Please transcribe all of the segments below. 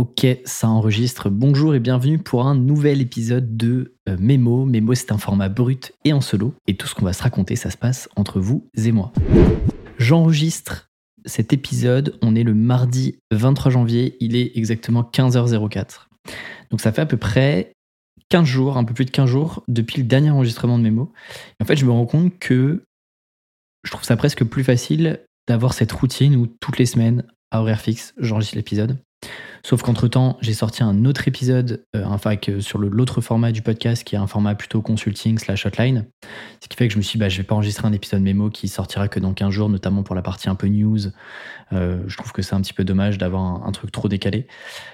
Ok, ça enregistre. Bonjour et bienvenue pour un nouvel épisode de euh, Mémo. Mémo, c'est un format brut et en solo. Et tout ce qu'on va se raconter, ça se passe entre vous et moi. J'enregistre cet épisode. On est le mardi 23 janvier. Il est exactement 15h04. Donc ça fait à peu près 15 jours, un peu plus de 15 jours, depuis le dernier enregistrement de Mémo. en fait, je me rends compte que je trouve ça presque plus facile d'avoir cette routine où toutes les semaines, à horaire fixe, j'enregistre l'épisode. Sauf qu'entre-temps, j'ai sorti un autre épisode, euh, sur l'autre format du podcast, qui est un format plutôt consulting slash hotline. Ce qui fait que je me suis dit, bah, je vais pas enregistrer un épisode mémo qui sortira que dans 15 jours, notamment pour la partie un peu news. Euh, je trouve que c'est un petit peu dommage d'avoir un, truc trop décalé.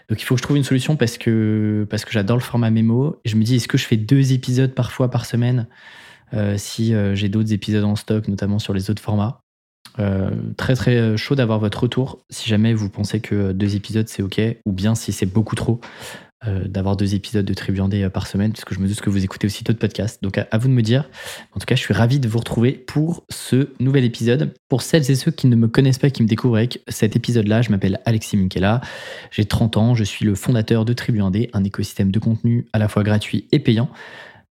Donc il faut que je trouve une solution parce que, parce que j'adore le format mémo. Et je me dis, est-ce que je fais deux épisodes parfois par semaine euh, si j'ai d'autres épisodes en stock, notamment sur les autres formats? Euh, très très chaud d'avoir votre retour. Si jamais vous pensez que deux épisodes c'est ok ou bien si c'est beaucoup trop euh, d'avoir deux épisodes de Tribuandé euh, par semaine puisque je me doute que vous écoutez aussi d'autres podcasts. Donc à, vous de me dire. En tout cas je suis ravi de vous retrouver pour ce nouvel épisode. Pour celles et ceux qui ne me connaissent pas qui me découvrent avec cet épisode là je m'appelle Alexis Minkela. J'ai 30 ans je suis le fondateur de Tribuandé un écosystème de contenu à la fois gratuit et payant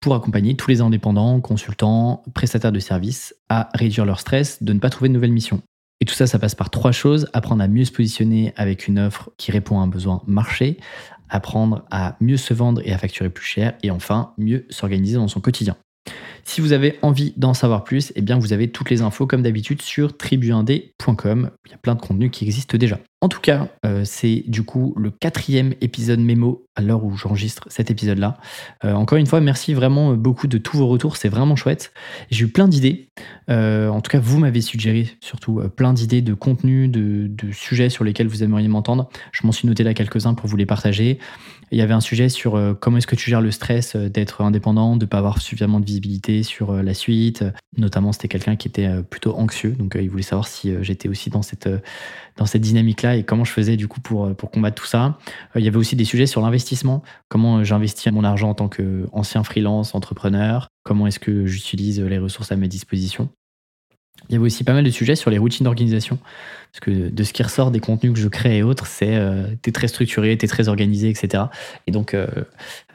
pour accompagner tous les indépendants, consultants, prestataires de services à réduire leur stress de ne pas trouver de nouvelles missions. Et tout ça, ça passe par trois choses. Apprendre à mieux se positionner avec une offre qui répond à un besoin marché, apprendre à mieux se vendre et à facturer plus cher, et enfin, mieux s'organiser dans son quotidien. Si vous avez envie d'en savoir plus, eh bien vous avez toutes les infos comme d'habitude sur tribuindé.com. Il y a plein de contenus qui existent déjà. En tout cas, euh, c'est du coup le quatrième épisode mémo à l'heure où j'enregistre cet épisode-là. Euh, encore une fois, merci vraiment beaucoup de tous vos retours, c'est vraiment chouette. J'ai eu plein d'idées. Euh, en tout cas, vous m'avez suggéré surtout plein d'idées de contenus, de, sujets sur lesquels vous aimeriez m'entendre. Je m'en suis noté là quelques-uns pour vous les partager. Il y avait un sujet sur comment est-ce que tu gères le stress d'être indépendant, de ne pas avoir suffisamment de visibilité sur la suite. Notamment, c'était quelqu'un qui était plutôt anxieux, donc il voulait savoir si j'étais aussi dans cette, dynamique-là et comment je faisais du coup pour, euh, pour combattre tout ça. Euh, il y avait aussi des sujets sur l'investissement, comment euh, j'investis mon argent en tant qu'ancien freelance, entrepreneur, comment est-ce que j'utilise les ressources à ma disposition. Il y avait aussi pas mal de sujets sur les routines d'organisation. Parce que de ce qui ressort des contenus que je crée et autres, c'est euh, t'es très structuré, t'es très organisé, etc. Et donc, euh,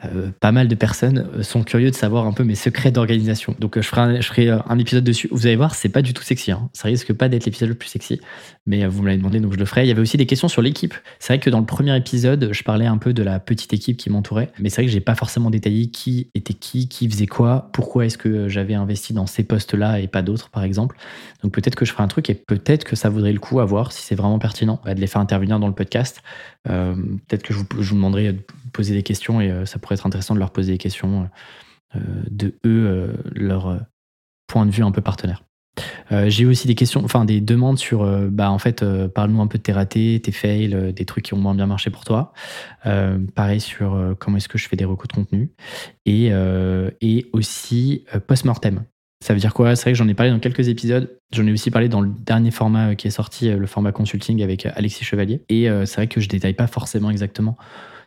euh, pas mal de personnes sont curieux de savoir un peu mes secrets d'organisation. Donc, je ferai, un, épisode dessus. Vous allez voir, c'est pas du tout sexy. Hein. Ça risque pas d'être l'épisode le plus sexy, mais vous me l'avez demandé, donc je le ferai. Il y avait aussi des questions sur l'équipe. C'est vrai que dans le premier épisode, je parlais un peu de la petite équipe qui m'entourait, mais c'est vrai que j'ai pas forcément détaillé qui était qui, qui faisait quoi, pourquoi est-ce que j'avais investi dans ces postes-là et pas d'autres, par exemple. Donc, peut-être que je ferai un truc et peut-être que ça vaudrait le coup voir si c'est vraiment pertinent de les faire intervenir dans le podcast. Euh, peut-être que je vous, demanderai de poser des questions et euh, ça pourrait être intéressant de leur poser des questions euh, de eux, leur point de vue un peu partenaire. j'ai aussi des questions, enfin des demandes sur, bah en fait, parle-nous un peu de tes ratés, tes fails, des trucs qui ont moins bien marché pour toi. pareil sur comment est-ce que je fais des recours de contenu et, et aussi post-mortem. Ça veut dire quoi? C'est vrai que j'en ai parlé dans quelques épisodes. J'en ai aussi parlé dans le dernier format euh, qui est sorti, euh, le format consulting avec euh, Alexis Chevalier. Et c'est vrai que je détaille pas forcément exactement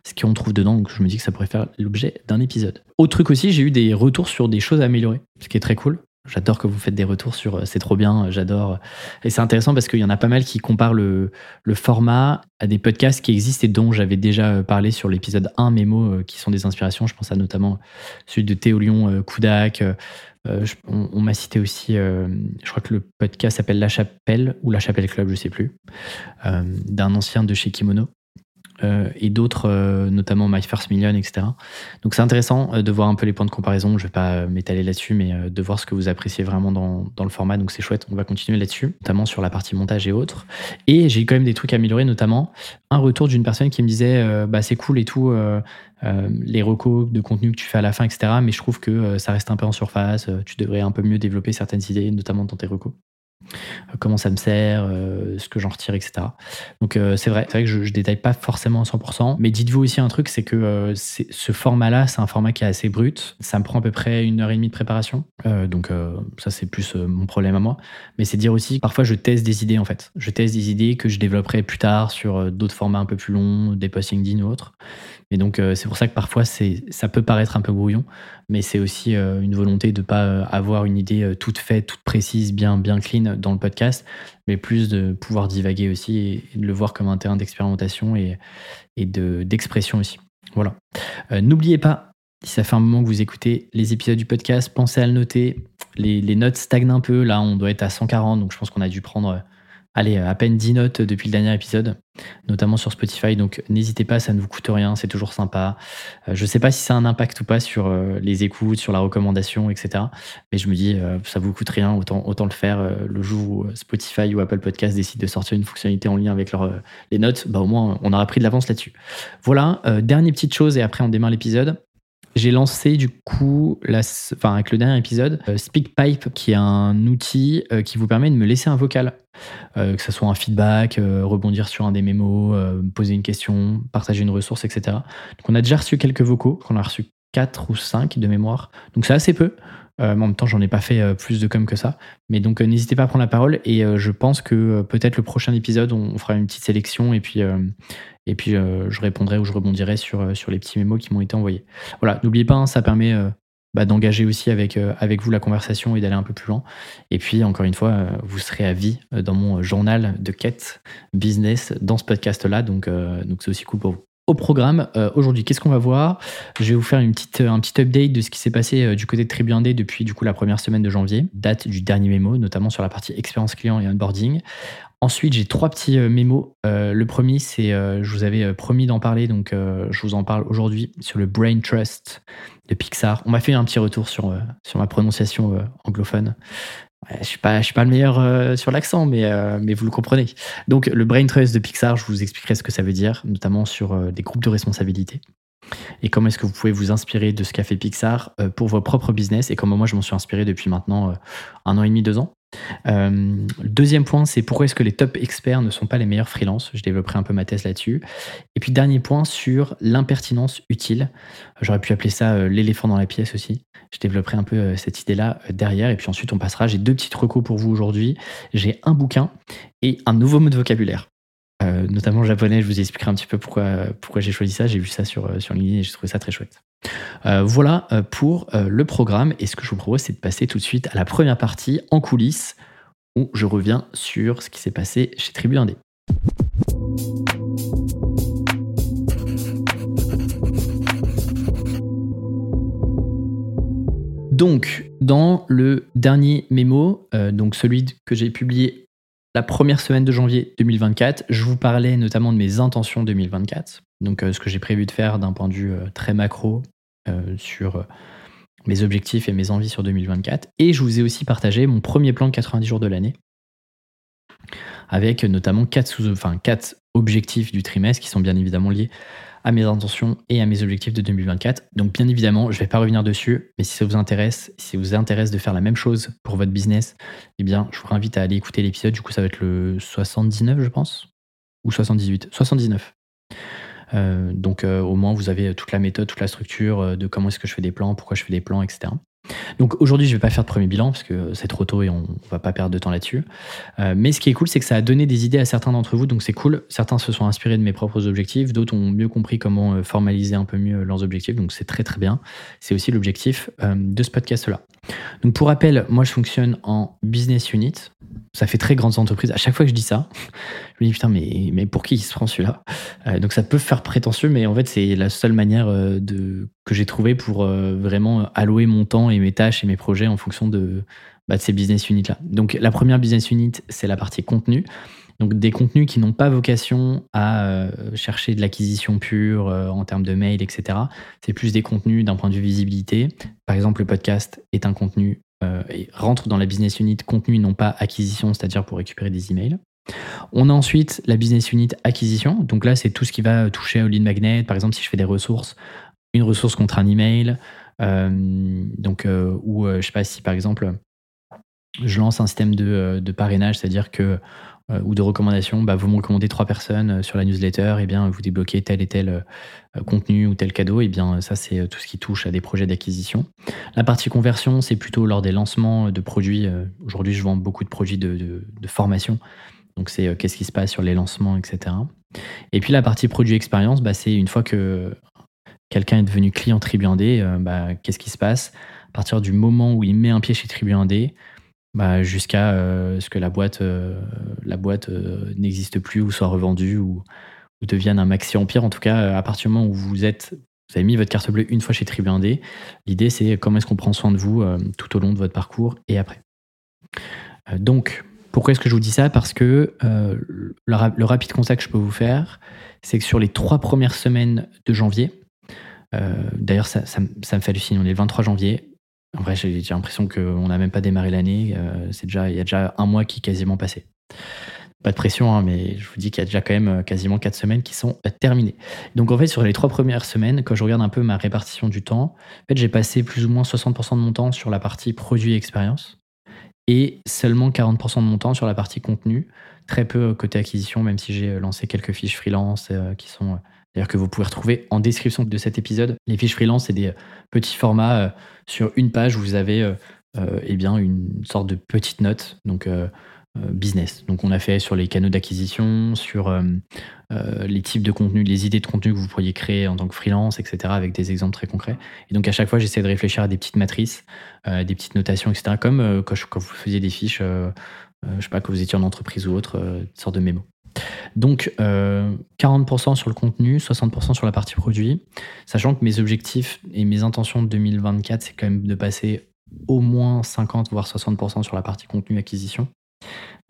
ce qu'on trouve dedans, donc je me dis que ça pourrait faire l'objet d'un épisode. Autre truc aussi, j'ai eu des retours sur des choses à améliorer, ce qui est très cool. J'adore que vous faites des retours sur c'est trop bien, j'adore. Et c'est intéressant parce qu'il y en a pas mal qui comparent le, format à des podcasts qui existent et dont j'avais déjà parlé sur l'épisode 1 Mémo, qui sont des inspirations. Je pense à notamment celui de Théo Lyon, Koudak, euh, on, m'a cité aussi, euh, je crois que le podcast s'appelle La Chapelle ou La Chapelle Club, je sais plus, euh, d'un ancien de chez Kimono. Et d'autres, notamment My First Million, etc. Donc c'est intéressant de voir un peu les points de comparaison. Je vais pas m'étaler là-dessus, mais de voir ce que vous appréciez vraiment dans, dans le format. Donc c'est chouette, on va continuer là-dessus, notamment sur la partie montage et autres. Et j'ai quand même des trucs à améliorer, notamment un retour d'une personne qui me disait bah, c'est cool et tout, euh, les recos de contenu que tu fais à la fin, etc. Mais je trouve que euh, ça reste un peu en surface. Euh, tu devrais un peu mieux développer certaines idées, notamment dans tes recos. Comment ça me sert, ce que j'en retire, etc. Donc c'est vrai, c'est vrai que je, ne détaille pas forcément à 100%, mais dites-vous aussi un truc, c'est que ce format-là, c'est un format qui est assez brut. Ça me prend à peu près une heure et demie de préparation, donc ça c'est plus mon problème à moi. Mais c'est dire aussi, parfois je teste des idées en fait. Je teste des idées que je développerai plus tard sur d'autres formats un peu plus longs, des postings din ou autres. Et donc, euh, c'est pour ça que parfois, ça peut paraître un peu brouillon, mais c'est aussi euh, une volonté de ne pas euh, avoir une idée toute faite, toute précise, bien, bien clean dans le podcast, mais plus de pouvoir divaguer aussi et, de le voir comme un terrain d'expérimentation et, et d'expression aussi. Voilà. N'oubliez pas, si ça fait un moment que vous écoutez les épisodes du podcast, pensez à le noter. Les notes stagnent un peu. Là, on doit être à 140, donc je pense qu'on a dû prendre allez, à peine 10 notes depuis le dernier épisode, notamment sur Spotify. Donc n'hésitez pas, ça ne vous coûte rien, c'est toujours sympa. Euh, je ne sais pas si ça a un impact ou pas sur euh, les écoutes, sur la recommandation, etc. Mais je me dis, euh, ça vous coûte rien, autant, le faire le jour où Spotify ou Apple Podcast décident de sortir une fonctionnalité en lien avec les notes. Bah, au moins, on aura pris de l'avance là-dessus. Voilà, dernière petite chose et après on démarre l'épisode. J'ai lancé du coup, enfin, avec le dernier épisode, euh, SpeakPipe, qui est un outil euh, qui vous permet de me laisser un vocal, euh, que ce soit un feedback, rebondir sur un des mémos, poser une question, partager une ressource, etc. Donc on a déjà reçu quelques vocaux, on a reçu 4 ou 5 de mémoire, donc c'est assez peu. Euh, en même temps, j'en ai pas fait euh, plus de com que ça. Mais donc, euh, n'hésitez pas à prendre la parole. Et je pense que peut-être le prochain épisode, on, fera une petite sélection et puis, et puis je répondrai ou je rebondirai sur, sur les petits mémos qui m'ont été envoyés. Voilà, n'oubliez pas, hein, ça permet bah, d'engager aussi avec, avec vous la conversation et d'aller un peu plus loin. Et puis, encore une fois, vous serez à vie dans mon journal de quête business dans ce podcast-là. Donc, donc c'est aussi cool pour vous au programme euh, aujourd'hui. Qu'est-ce qu'on va voir? Je vais vous faire une petite, un petit update de ce qui s'est passé euh, du côté de Tribu depuis du coup la première semaine de janvier, date du dernier mémo, notamment sur la partie expérience client et onboarding. Ensuite, j'ai trois petits euh, mémos. le premier, c'est, je vous avais promis d'en parler, donc je vous en parle aujourd'hui sur le Brain Trust de Pixar. On m'a fait un petit retour sur, sur ma prononciation anglophone je suis pas, suis pas le meilleur euh, sur l'accent, mais, euh, mais vous le comprenez. Donc, le brain trust de Pixar, je vous expliquerai ce que ça veut dire, notamment sur euh, des groupes de responsabilité. Et comment est-ce que vous pouvez vous inspirer de ce qu'a fait Pixar pour vos propres business et comment moi je m'en suis inspiré depuis maintenant un an et demi, deux ans. Euh, deuxième point, c'est pourquoi est-ce que les top experts ne sont pas les meilleurs freelances? Je développerai un peu ma thèse là-dessus. Et puis dernier point sur l'impertinence utile. J'aurais pu appeler ça euh, l'éléphant dans la pièce aussi. Je développerai un peu euh, cette idée-là derrière. Et puis ensuite, on passera. J'ai deux petites recos pour vous aujourd'hui. J'ai un bouquin et un nouveau mot de vocabulaire. Notamment japonais, je vous expliquerai un petit peu pourquoi, j'ai choisi ça. J'ai vu ça sur, sur LinkedIn et j'ai trouvé ça très chouette. Euh, voilà euh, pour euh, le programme. Et ce que je vous propose, c'est de passer tout de suite à la première partie en coulisses où je reviens sur ce qui s'est passé chez Tribu 1D. Donc, dans le dernier mémo, donc celui que j'ai publié la première semaine de janvier 2024, je vous parlais notamment de mes intentions 2024. Donc, ce que j'ai prévu de faire d'un point de vue très macro euh, sur euh, mes objectifs et mes envies sur 2024. Et je vous ai aussi partagé mon premier plan de 90 jours de l'année, avec notamment 4, sous, enfin, objectifs du trimestre qui sont bien évidemment liés à mes intentions et à mes objectifs de 2024. Donc bien évidemment, je ne vais pas revenir dessus, mais si ça vous intéresse, si ça vous intéresse de faire la même chose pour votre business, eh bien, je vous invite à aller écouter l'épisode. Du coup, ça va être le 79, je pense, ou 78, 79. Euh, donc euh, au moins vous avez toute la méthode, toute la structure euh, de comment est-ce que je fais des plans, pourquoi je fais des plans, etc. Donc aujourd'hui, je vais pas faire de premier bilan parce que c'est trop tôt et on, va pas perdre de temps là-dessus. mais ce qui est cool, c'est que ça a donné des idées à certains d'entre vous, donc c'est cool. Certains se sont inspirés de mes propres objectifs, d'autres ont mieux compris comment formaliser un peu mieux leurs objectifs, donc c'est très très bien. C'est aussi l'objectif de ce podcast-là. Donc pour rappel, moi je fonctionne en business unit. Ça fait très grandes entreprises. À chaque fois que je dis ça, je me dis putain, mais, mais pour qui il se prend celui-là? Euh, Donc ça peut faire prétentieux, mais en fait c'est la seule manière euh, de, que j'ai trouvé pour euh, vraiment allouer mon temps et mes tâches et mes projets en fonction de, bah, de ces business units-là. Donc la première business unit, c'est la partie contenu. Donc des contenus qui n'ont pas vocation à chercher de l'acquisition pure en termes de mail, etc. C'est plus des contenus d'un point de vue visibilité. Par exemple, le podcast est un contenu et rentre dans la business unit contenu, non pas acquisition, c'est-à-dire pour récupérer des emails. On a ensuite la business unit acquisition. Donc là, c'est tout ce qui va toucher au lead magnet. Par exemple, si je fais des ressources, une ressource contre un email. Euh, donc, euh, ou euh, je sais pas si par exemple, je lance un système de, parrainage, c'est-à-dire que ou de recommandation, bah, vous me recommandez trois personnes sur la newsletter, et eh bien vous débloquez tel et tel contenu ou tel cadeau, et eh bien ça c'est tout ce qui touche à des projets d'acquisition. La partie conversion, c'est plutôt lors des lancements de produits. Aujourd'hui, je vends beaucoup de produits de formation. Donc c'est euh, qu'est-ce qui se passe sur les lancements, etc. Et puis la partie produit expérience, bah, c'est une fois que quelqu'un est devenu client Tribu 1D, euh, bah, qu'est-ce qui se passe? À partir du moment où il met un pied chez Tribu 1D, bah, jusqu'à ce que la boîte, boîte n'existe plus ou soit revendue ou, devienne un maxi empire. En tout cas, à partir du moment où vous êtes, vous avez mis votre carte bleue une fois chez Tribu l'idée c'est comment est-ce qu'on prend soin de vous tout au long de votre parcours et après. donc, pourquoi est-ce que je vous dis ça? Parce que le, le, rapide constat que je peux vous faire, c'est que sur les trois premières semaines de janvier, d'ailleurs ça, ça, ça, me fait halluciner, on est le 23 janvier, en vrai, j'ai l'impression qu'on n'a même pas démarré l'année. Euh, il y a déjà un mois qui est quasiment passé. Pas de pression, hein, mais je vous dis qu'il y a déjà quand même euh, quasiment quatre semaines qui sont euh, terminées. Donc en fait, sur les trois premières semaines, quand je regarde un peu ma répartition du temps, en fait, j'ai passé plus ou moins 60% de mon temps sur la partie produit et expérience et seulement 40% de mon temps sur la partie contenu. Très peu côté acquisition, même si j'ai lancé quelques fiches freelance qui sont D'ailleurs, que vous pouvez retrouver en description de cet épisode. Les fiches freelance, c'est des petits formats euh, sur une page où vous avez euh, euh, eh bien, une sorte de petite note. Donc, business. Donc on a fait sur les canaux d'acquisition, sur les types de contenu, les idées de contenu que vous pourriez créer en tant que freelance, etc. avec des exemples très concrets. Et donc à chaque fois, j'essaie de réfléchir à des petites matrices, des petites notations, etc. Comme quand, vous faisiez des fiches, je sais pas, que vous étiez en entreprise ou autre, une sorte de mémo. Donc 40% euh, sur le contenu, 60% sur la partie produit, sachant que mes objectifs et mes intentions de 2024, c'est quand même de passer au moins 50 voire 60% sur la partie contenu acquisition.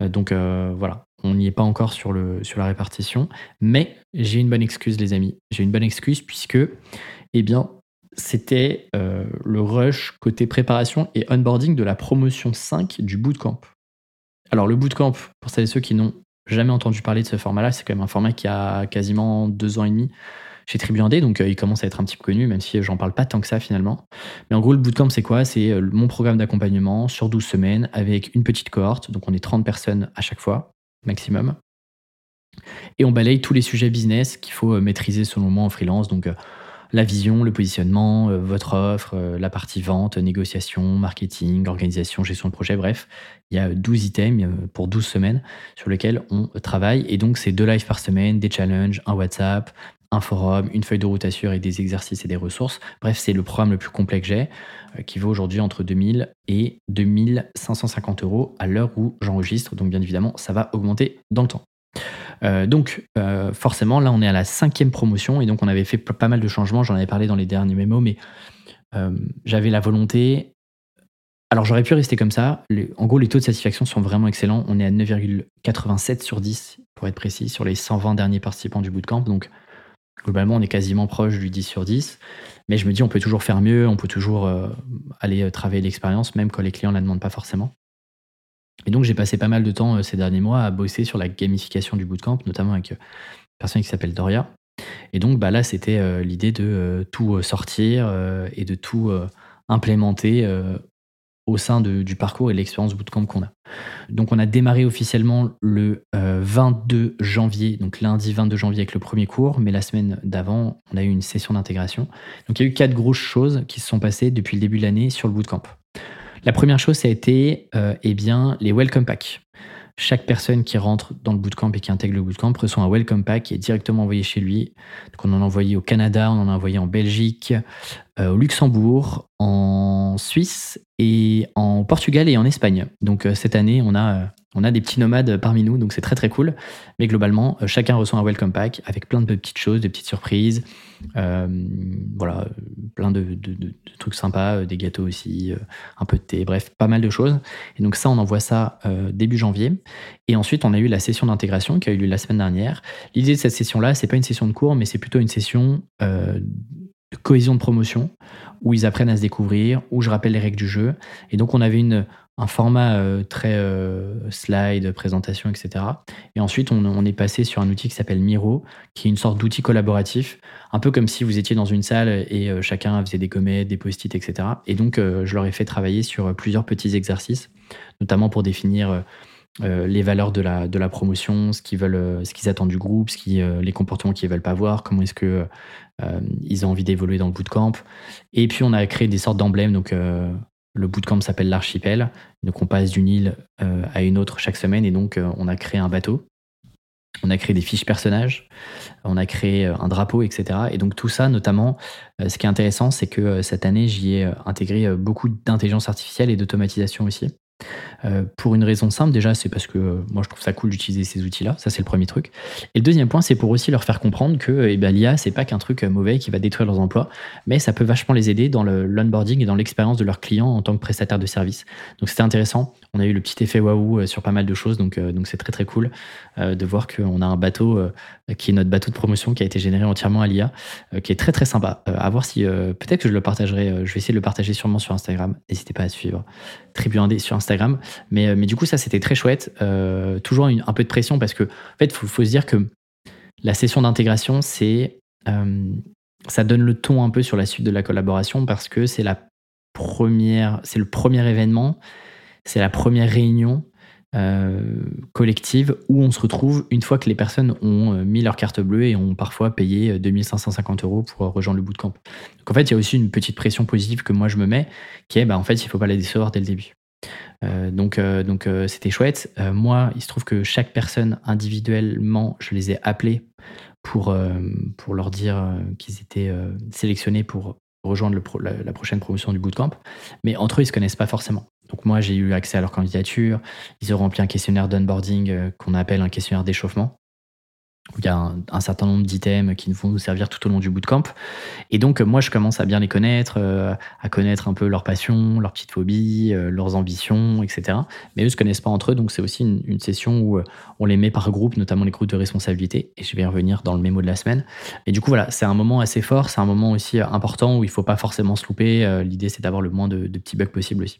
Euh, donc euh, voilà, on n'y est pas encore sur, la répartition, mais j'ai une bonne excuse les amis. J'ai une bonne excuse puisque, eh bien, c'était le rush côté préparation et onboarding de la promotion 5 du bootcamp. Alors le bootcamp, pour celles et ceux qui n'ont jamais entendu parler de ce format-là. C'est quand même un format qui a quasiment deux ans et demi chez Tribu donc euh, il commence à être un petit peu connu, même si j'en parle pas tant que ça finalement. Mais en gros, le bootcamp, c'est quoi? C'est euh, mon programme d'accompagnement sur 12 semaines avec une petite cohorte, donc on est 30 personnes à chaque fois, maximum. Et on balaye tous les sujets business qu'il faut euh, maîtriser selon moi en freelance, donc la vision, le positionnement, euh, votre offre, euh, la partie vente, négociation, marketing, organisation, gestion de projet, bref. Il y a 12 items euh, pour 12 semaines sur lesquels on travaille. Et donc, c'est deux lives par semaine, des challenges, un WhatsApp, un forum, une feuille de route assure et des exercices et des ressources. Bref, c'est le programme le plus complet que j'ai, qui vaut aujourd'hui entre 2000 et 2550 euros à l'heure où j'enregistre. Donc, bien évidemment, ça va augmenter dans le temps. Euh, donc, euh, forcément, là, on est à la cinquième promotion et donc on avait fait pas mal de changements. J'en avais parlé dans les derniers mémos, mais euh, j'avais la volonté. Alors, j'aurais pu rester comme ça. en gros, les taux de satisfaction sont vraiment excellents. On est à 9,87 sur 10, pour être précis, sur les 120 derniers participants du bootcamp. Donc, globalement, on est quasiment proche du 10 sur 10. Mais je me dis, on peut toujours faire mieux, on peut toujours aller travailler l'expérience, même quand les clients ne la demandent pas forcément. Et donc j'ai passé pas mal de temps euh, ces derniers mois à bosser sur la gamification du bootcamp, notamment avec euh, une personne qui s'appelle Doria. Et donc bah, là, c'était euh, l'idée de tout sortir et de tout implémenter au sein du parcours et de l'expérience bootcamp qu'on a. Donc on a démarré officiellement le 22 janvier, donc lundi 22 janvier avec le premier cours, mais la semaine d'avant, on a eu une session d'intégration. Donc il y a eu quatre grosses choses qui se sont passées depuis le début de l'année sur le bootcamp. La première chose, ça a été euh, eh bien, les welcome packs. Chaque personne qui rentre dans le bootcamp et qui intègre le bootcamp reçoit un welcome pack qui est directement envoyé chez lui. Donc on en a envoyé au Canada, on en a envoyé en Belgique, euh, au Luxembourg, en Suisse et en Portugal et en Espagne. Donc euh, cette année, on a on a des petits nomades parmi nous, donc c'est très très cool. Mais globalement, euh, chacun reçoit un welcome pack avec plein de petites choses, de petites surprises. Euh, voilà, plein de, trucs sympas, euh, des gâteaux aussi, un peu de thé, bref, pas mal de choses. Et donc ça, on envoie ça début janvier. Et ensuite, on a eu la session d'intégration qui a eu lieu la semaine dernière. L'idée de cette session-là, c'est pas une session de cours, mais c'est plutôt une session de cohésion de promotion où ils apprennent à se découvrir, où je rappelle les règles du jeu. Et donc, on avait une, un format euh, très euh, slide, présentation, etc. Et ensuite, on, est passé sur un outil qui s'appelle Miro, qui est une sorte d'outil collaboratif, un peu comme si vous étiez dans une salle et euh, chacun faisait des comètes, des post-it, etc. Et donc, je leur ai fait travailler sur plusieurs petits exercices, notamment pour définir les valeurs de la, promotion, ce qu'ils attendent du groupe, les comportements qu'ils veulent pas voir, comment est-ce que ils ont envie d'évoluer dans le bootcamp. Et puis on a créé des sortes d'emblèmes, donc le bootcamp s'appelle l'archipel. Donc on passe d'une île euh, à une autre chaque semaine et donc euh, on a créé un bateau. On a créé des fiches personnages, on a créé euh, un drapeau, etc. Et donc tout ça, notamment, ce qui est intéressant, c'est que cette année, j'y ai intégré beaucoup d'intelligence artificielle et d'automatisation aussi. Euh, pour une raison simple, déjà, c'est parce que euh, moi je trouve ça cool d'utiliser ces outils-là. Ça, c'est le premier truc. Et le deuxième point, c'est pour aussi leur faire comprendre que eh ben, l'IA, c'est pas qu'un truc euh, mauvais qui va détruire leurs emplois, mais ça peut vachement les aider dans l'onboarding et dans l'expérience de leurs clients en tant que prestataire de service. Donc, c'était intéressant. On a eu le petit effet waouh sur pas mal de choses, donc donc c'est très très cool de voir qu'on a un bateau qui est notre bateau de promotion qui a été généré entièrement à l'IA, qui est très très sympa. à voir si peut-être que je le partagerai. je vais essayer de le partager sûrement sur Instagram. N'hésitez pas à suivre Tribu Indé sur Instagram. Mais, mais du coup, ça, c'était très chouette. Euh, toujours un peu de pression parce que, en fait, il faut, se dire que la session d'intégration, c'est. Euh, ça donne le ton un peu sur la suite de la collaboration parce que c'est la première, c'est le premier événement, c'est la première réunion euh, collective où on se retrouve une fois que les personnes ont mis leur carte bleue et ont parfois payé 2550 euros pour rejoindre le bootcamp. Donc en fait, il y a aussi une petite pression positive que moi je me mets, qui est bah, en fait, il ne faut pas la décevoir dès le début. Euh, donc, euh, donc euh, c'était chouette. moi, il se trouve que chaque personne individuellement, je les ai appelés pour, pour leur dire qu'ils étaient sélectionnés pour rejoindre la, prochaine promotion du bootcamp. Mais entre eux, ils se connaissent pas forcément. Donc moi, j'ai eu accès à leur candidature. Ils ont rempli un questionnaire d'onboarding qu'on appelle un questionnaire d'échauffement il y a un, certain nombre d'items qui vont nous servir tout au long du bootcamp. Et donc, moi, je commence à bien les connaître, euh, à connaître un peu leurs passions, leurs petites phobies, euh, leurs ambitions, etc. Mais eux ne se connaissent pas entre eux, donc c'est aussi une, session où euh, on les met par groupe, notamment les groupes de responsabilité. Et je vais y revenir dans le mémo de la semaine. Et du coup, voilà, c'est un moment assez fort, c'est un moment aussi important où il ne faut pas forcément se louper. L'idée, c'est d'avoir le moins de, de petits bugs possible aussi.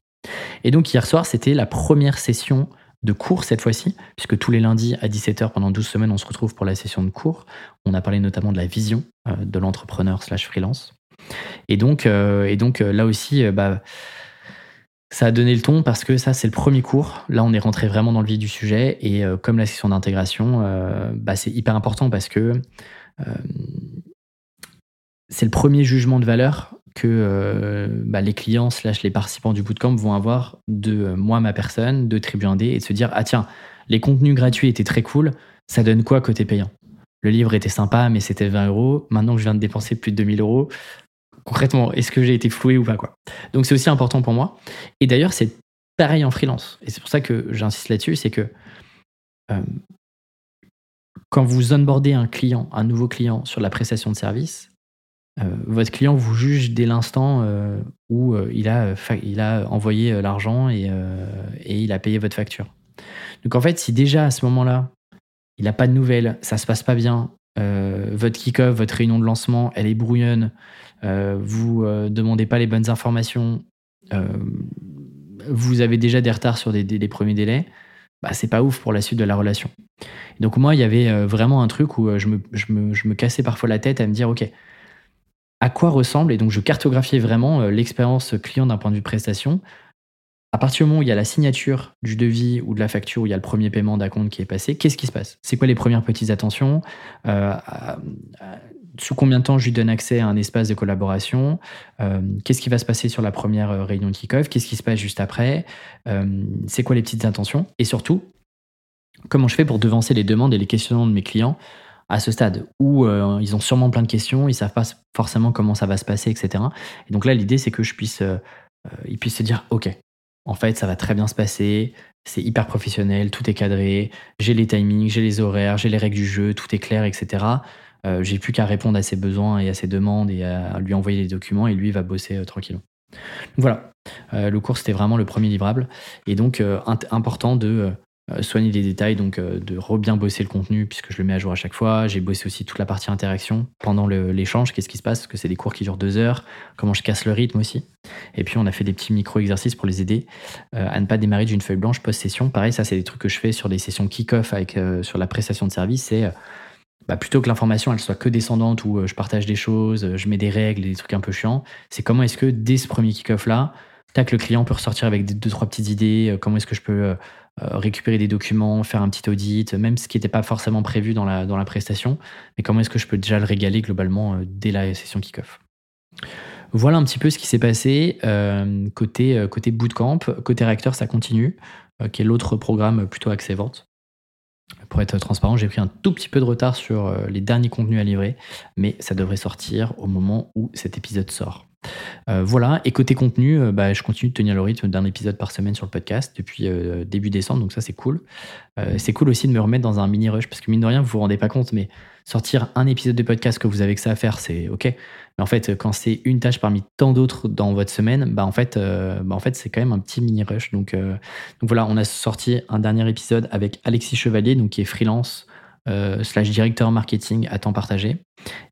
Et donc, hier soir, c'était la première session de cours cette fois-ci, puisque tous les lundis à 17h pendant 12 semaines, on se retrouve pour la session de cours. On a parlé notamment de la vision euh, de l'entrepreneur slash freelance. Et donc, euh, et donc euh, là aussi, bah, ça a donné le ton parce que ça, c'est le premier cours. Là, on est rentré vraiment dans le vif du sujet. Et comme la session d'intégration, bah, c'est hyper important parce que c'est le premier jugement de valeur que euh, bah, les clients slash les participants du bootcamp vont avoir de euh, moi, ma personne, de Tribu 1D, et de se dire, ah tiens, les contenus gratuits étaient très cool, ça donne quoi côté payant? Le livre était sympa, mais c'était 20 euros. Maintenant que je viens de dépenser plus de 2000 euros, concrètement, est-ce que j'ai été floué ou pas quoi? Donc c'est aussi important pour moi. Et d'ailleurs, c'est pareil en freelance. Et c'est pour ça que j'insiste là-dessus, c'est que euh, quand vous onboardez un client, un nouveau client sur la prestation de service, votre client vous juge dès l'instant euh, où euh, il, a, envoyé l'argent et, il a payé votre facture. Donc en fait, si déjà à ce moment-là, il n'a pas de nouvelles, ça se passe pas bien, votre kick-off, votre réunion de lancement, elle est brouillonne, vous ne demandez pas les bonnes informations, vous avez déjà des retards sur des, des, premiers délais, bah, c'est pas ouf pour la suite de la relation. donc moi, il y avait vraiment un truc où je me cassais parfois la tête à me dire, ok, à quoi ressemble, et donc je cartographiais vraiment euh, l'expérience client d'un point de vue prestation. À partir du moment où il y a la signature du devis ou de la facture, où il y a le premier paiement d'un compte qui est passé, qu'est-ce qui se passe? C'est quoi les premières petites attentions? Euh, Sous combien de temps je lui donne accès à un espace de collaboration? Euh, Qu'est-ce qui va se passer sur la première réunion de kick-off Qu'est-ce qui se passe juste après? C'est quoi les petites intentions? Et surtout, comment je fais pour devancer les demandes et les questionnements de mes clients? À ce stade où euh, ils ont sûrement plein de questions, ils savent pas forcément comment ça va se passer, etc. Et donc là, l'idée, c'est que je puisse, euh, euh, ils puissent se dire, ok, en fait, ça va très bien se passer, c'est hyper professionnel, tout est cadré, j'ai les timings, j'ai les horaires, j'ai les règles du jeu, tout est clair, etc. j'ai plus qu'à répondre à ses besoins et à ses demandes et à lui envoyer les documents et lui va bosser tranquillement. voilà, le cours c'était vraiment le premier livrable et donc important de soigner les détails, donc euh, de re-bien bosser le contenu puisque je le mets à jour à chaque fois. J'ai bossé aussi toute la partie interaction pendant l'échange. Qu'est-ce qui se passe? Parce que c'est des cours qui durent deux heures. Comment je casse le rythme aussi? Et puis on a fait des petits micro-exercices pour les aider euh, à ne pas démarrer d'une feuille blanche post-session. Pareil, ça c'est des trucs que je fais sur des sessions kick-off sur la prestation de service. C'est bah, plutôt que l'information elle soit que descendante où je partage des choses, je mets des règles des trucs un peu chiants. C'est comment est-ce que dès ce premier kick-off là, tac, le client peut ressortir avec deux, trois petites idées. comment est-ce que je peux euh, récupérer des documents, faire un petit audit, même ce qui n'était pas forcément prévu dans la, prestation. Mais comment est-ce que je peux déjà le régaler globalement euh, dès la session kick-off? Voilà un petit peu ce qui s'est passé euh, côté, côté bootcamp. Côté réacteur, ça continue, qui est l'autre programme plutôt axé vente. Pour être transparent, j'ai pris un tout petit peu de retard sur les derniers contenus à livrer, mais ça devrait sortir au moment où cet épisode sort. Voilà, et côté contenu, bah, je continue de tenir le rythme d'un épisode par semaine sur le podcast depuis début décembre, donc ça c'est cool. c'est cool aussi de me remettre dans un mini rush, parce que mine de rien, vous vous rendez pas compte, mais sortir un épisode de podcast que vous avez que ça à faire, c'est ok. Mais en fait, quand c'est une tâche parmi tant d'autres dans votre semaine, bah en fait, euh, bah c'est quand même un petit mini rush. Donc, euh, donc voilà, on a sorti un dernier épisode avec Alexis Chevalier, donc qui est freelance euh, slash directeur marketing à temps partagé.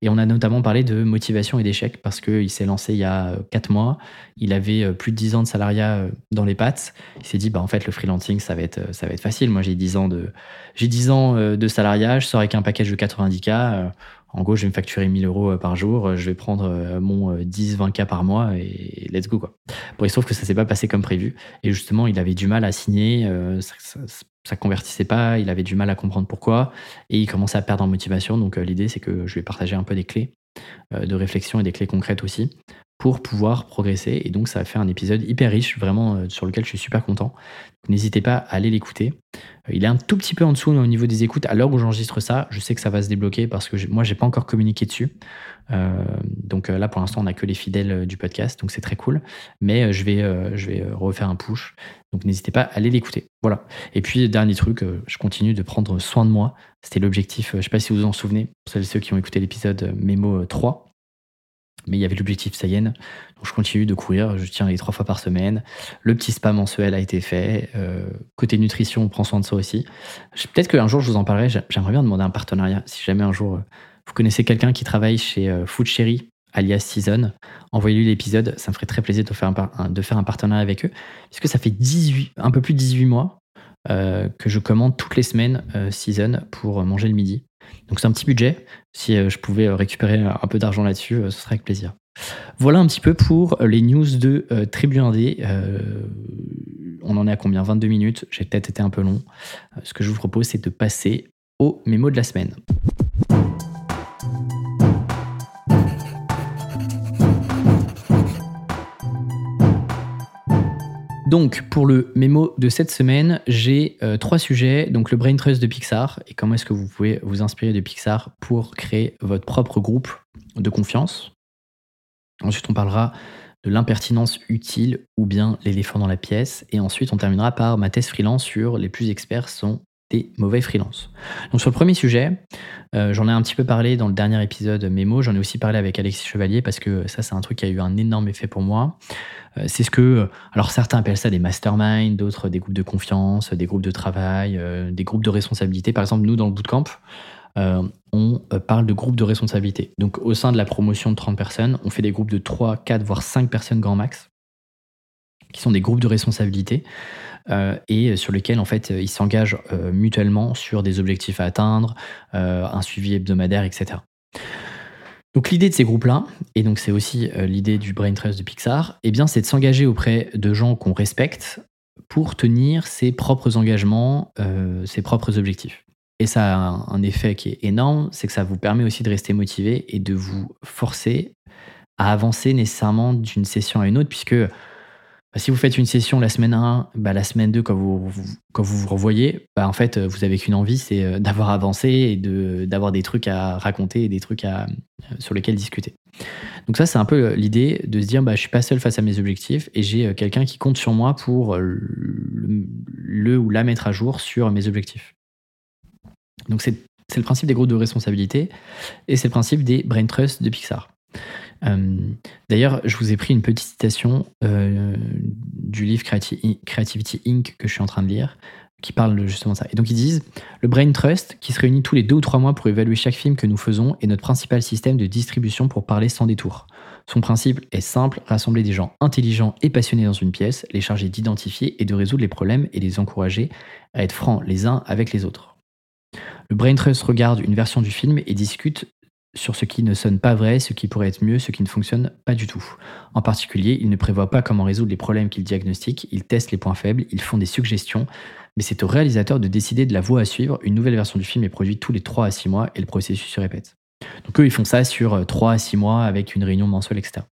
Et on a notamment parlé de motivation et d'échec parce qu'il s'est lancé il y a 4 mois. Il avait plus de 10 ans de salariat dans les pattes. Il s'est dit, bah, en fait, le freelancing, ça va être, ça va être facile. Moi, j'ai 10 ans de, j'ai 10 ans de salariat. Je sors avec un package de 90K en gros, je vais me facturer 1000 euros euh, par jour, je vais prendre euh, mon 10-20K euh, par mois et let's go. Quoi. Bon, il se trouve que ça s'est pas passé comme prévu. Et justement, il avait du mal à signer, ça, convertissait pas, il avait du mal à comprendre pourquoi, et il commençait à perdre en motivation. Donc l'idée, c'est que je vais partager un peu des clés de réflexion et des clés concrètes aussi pour pouvoir progresser. Et donc, ça a fait un épisode hyper riche, vraiment, euh, sur lequel je suis super content. N'hésitez pas à aller l'écouter. Euh, il est un tout petit peu en dessous au niveau des écoutes. À l'heure où j'enregistre ça, je sais que ça va se débloquer parce que moi, j'ai pas encore communiqué dessus. Euh, donc là, pour l'instant, on n'a que les fidèles du podcast, donc c'est très cool. Mais je vais, je vais refaire un push. Donc n'hésitez pas à aller l'écouter. Voilà. Et puis, dernier truc, je continue de prendre soin de moi. C'était l'objectif, je ne sais pas si vous vous en souvenez, pour celles et ceux qui ont écouté l'épisode Mémo 3 mais il y avait l'objectif Sayen. Donc je continue de courir, je tiens les trois fois par semaine. Le petit spa mensuel a été fait. Euh, côté nutrition, on prend soin de ça aussi. Peut-être qu'un jour je vous en parlerai. J'aimerais bien demander un partenariat. Si jamais un jour euh, vous connaissez quelqu'un qui travaille chez euh, Food Cherry, alias Season, envoyez-lui l'épisode. Ça me ferait très plaisir de faire un, de faire un partenariat avec eux. Puisque ça fait 18, un peu plus de 18 mois que je commande toutes les semaines Season pour manger le midi. Donc c'est un petit budget. Si euh, je pouvais euh, récupérer un peu d'argent là-dessus, euh, ce serait avec plaisir. Voilà un petit peu pour les news de Tribu 1D. on en est à combien? 22 minutes. J'ai peut-être été un peu long. ce que je vous propose, c'est de passer au mémo de la semaine. Donc, pour le mémo de cette semaine, j'ai euh, trois sujets. Donc, le Brain Trust de Pixar et comment est-ce que vous pouvez vous inspirer de Pixar pour créer votre propre groupe de confiance. Ensuite, on parlera de l'impertinence utile ou bien l'éléphant dans la pièce. Et ensuite, on terminera par ma thèse freelance sur les plus experts sont des mauvais freelances. Donc sur le premier sujet, euh, j'en ai un petit peu parlé dans le dernier épisode Mémo, j'en ai aussi parlé avec Alexis Chevalier parce que ça c'est un truc qui a eu un énorme effet pour moi. Euh, c'est ce que, alors certains appellent ça des masterminds, d'autres des groupes de confiance, des groupes de travail, euh, des groupes de responsabilité. Par exemple, nous dans le bootcamp, on parle de groupes de responsabilité. Donc au sein de la promotion de 30 personnes, on fait des groupes de 3, 4, voire 5 personnes grand max, qui sont des groupes de responsabilité. Euh, et sur lesquels en fait ils s'engagent euh, mutuellement sur des objectifs à atteindre, euh, un suivi hebdomadaire, etc. Donc l'idée de ces groupes-là, et donc c'est aussi l'idée du Brain Trust de Pixar, eh bien c'est de s'engager auprès de gens qu'on respecte pour tenir ses propres engagements, ses propres objectifs. Et ça a un effet qui est énorme, c'est que ça vous permet aussi de rester motivé et de vous forcer à avancer nécessairement d'une session à une autre, puisque si vous faites une session la semaine 1, bah, la semaine 2, quand vous quand vous, vous revoyez, bah, en fait, vous avez qu'une envie, c'est euh, d'avoir avancé et d'avoir des trucs à raconter et des trucs à, euh, sur lesquels discuter. Donc ça, c'est un peu euh, l'idée de se dire, bah, je suis pas seul face à mes objectifs et j'ai quelqu'un qui compte sur moi pour le, ou la mettre à jour sur mes objectifs. Donc c'est le principe des groupes de responsabilité et c'est le principe des brain trust de Pixar. Euh, d'ailleurs, je vous ai pris une petite citation euh, du livre Creativity Inc. que je suis en train de lire, qui parle justement de ça. Et donc ils disent Le Brain Trust, qui se réunit tous les deux ou trois mois pour évaluer chaque film que nous faisons, est notre principal système de distribution pour parler sans détour. Son principe est simple rassembler des gens intelligents et passionnés dans une pièce, les charger d'identifier et de résoudre les problèmes et les encourager à être francs les uns avec les autres. Le Brain Trust regarde une version du film et discute sur ce qui ne sonne pas vrai, ce qui pourrait être mieux, ce qui ne fonctionne pas du tout. En particulier, ils ne prévoient pas comment résoudre les problèmes qu'ils diagnostiquent, ils testent les points faibles, ils font des suggestions, mais c'est au réalisateur de décider de la voie à suivre. Une nouvelle version du film est produite tous les 3 à 6 mois et le processus se répète. Donc eux, ils font ça sur 3 euh, à 6 mois avec une réunion mensuelle, etc.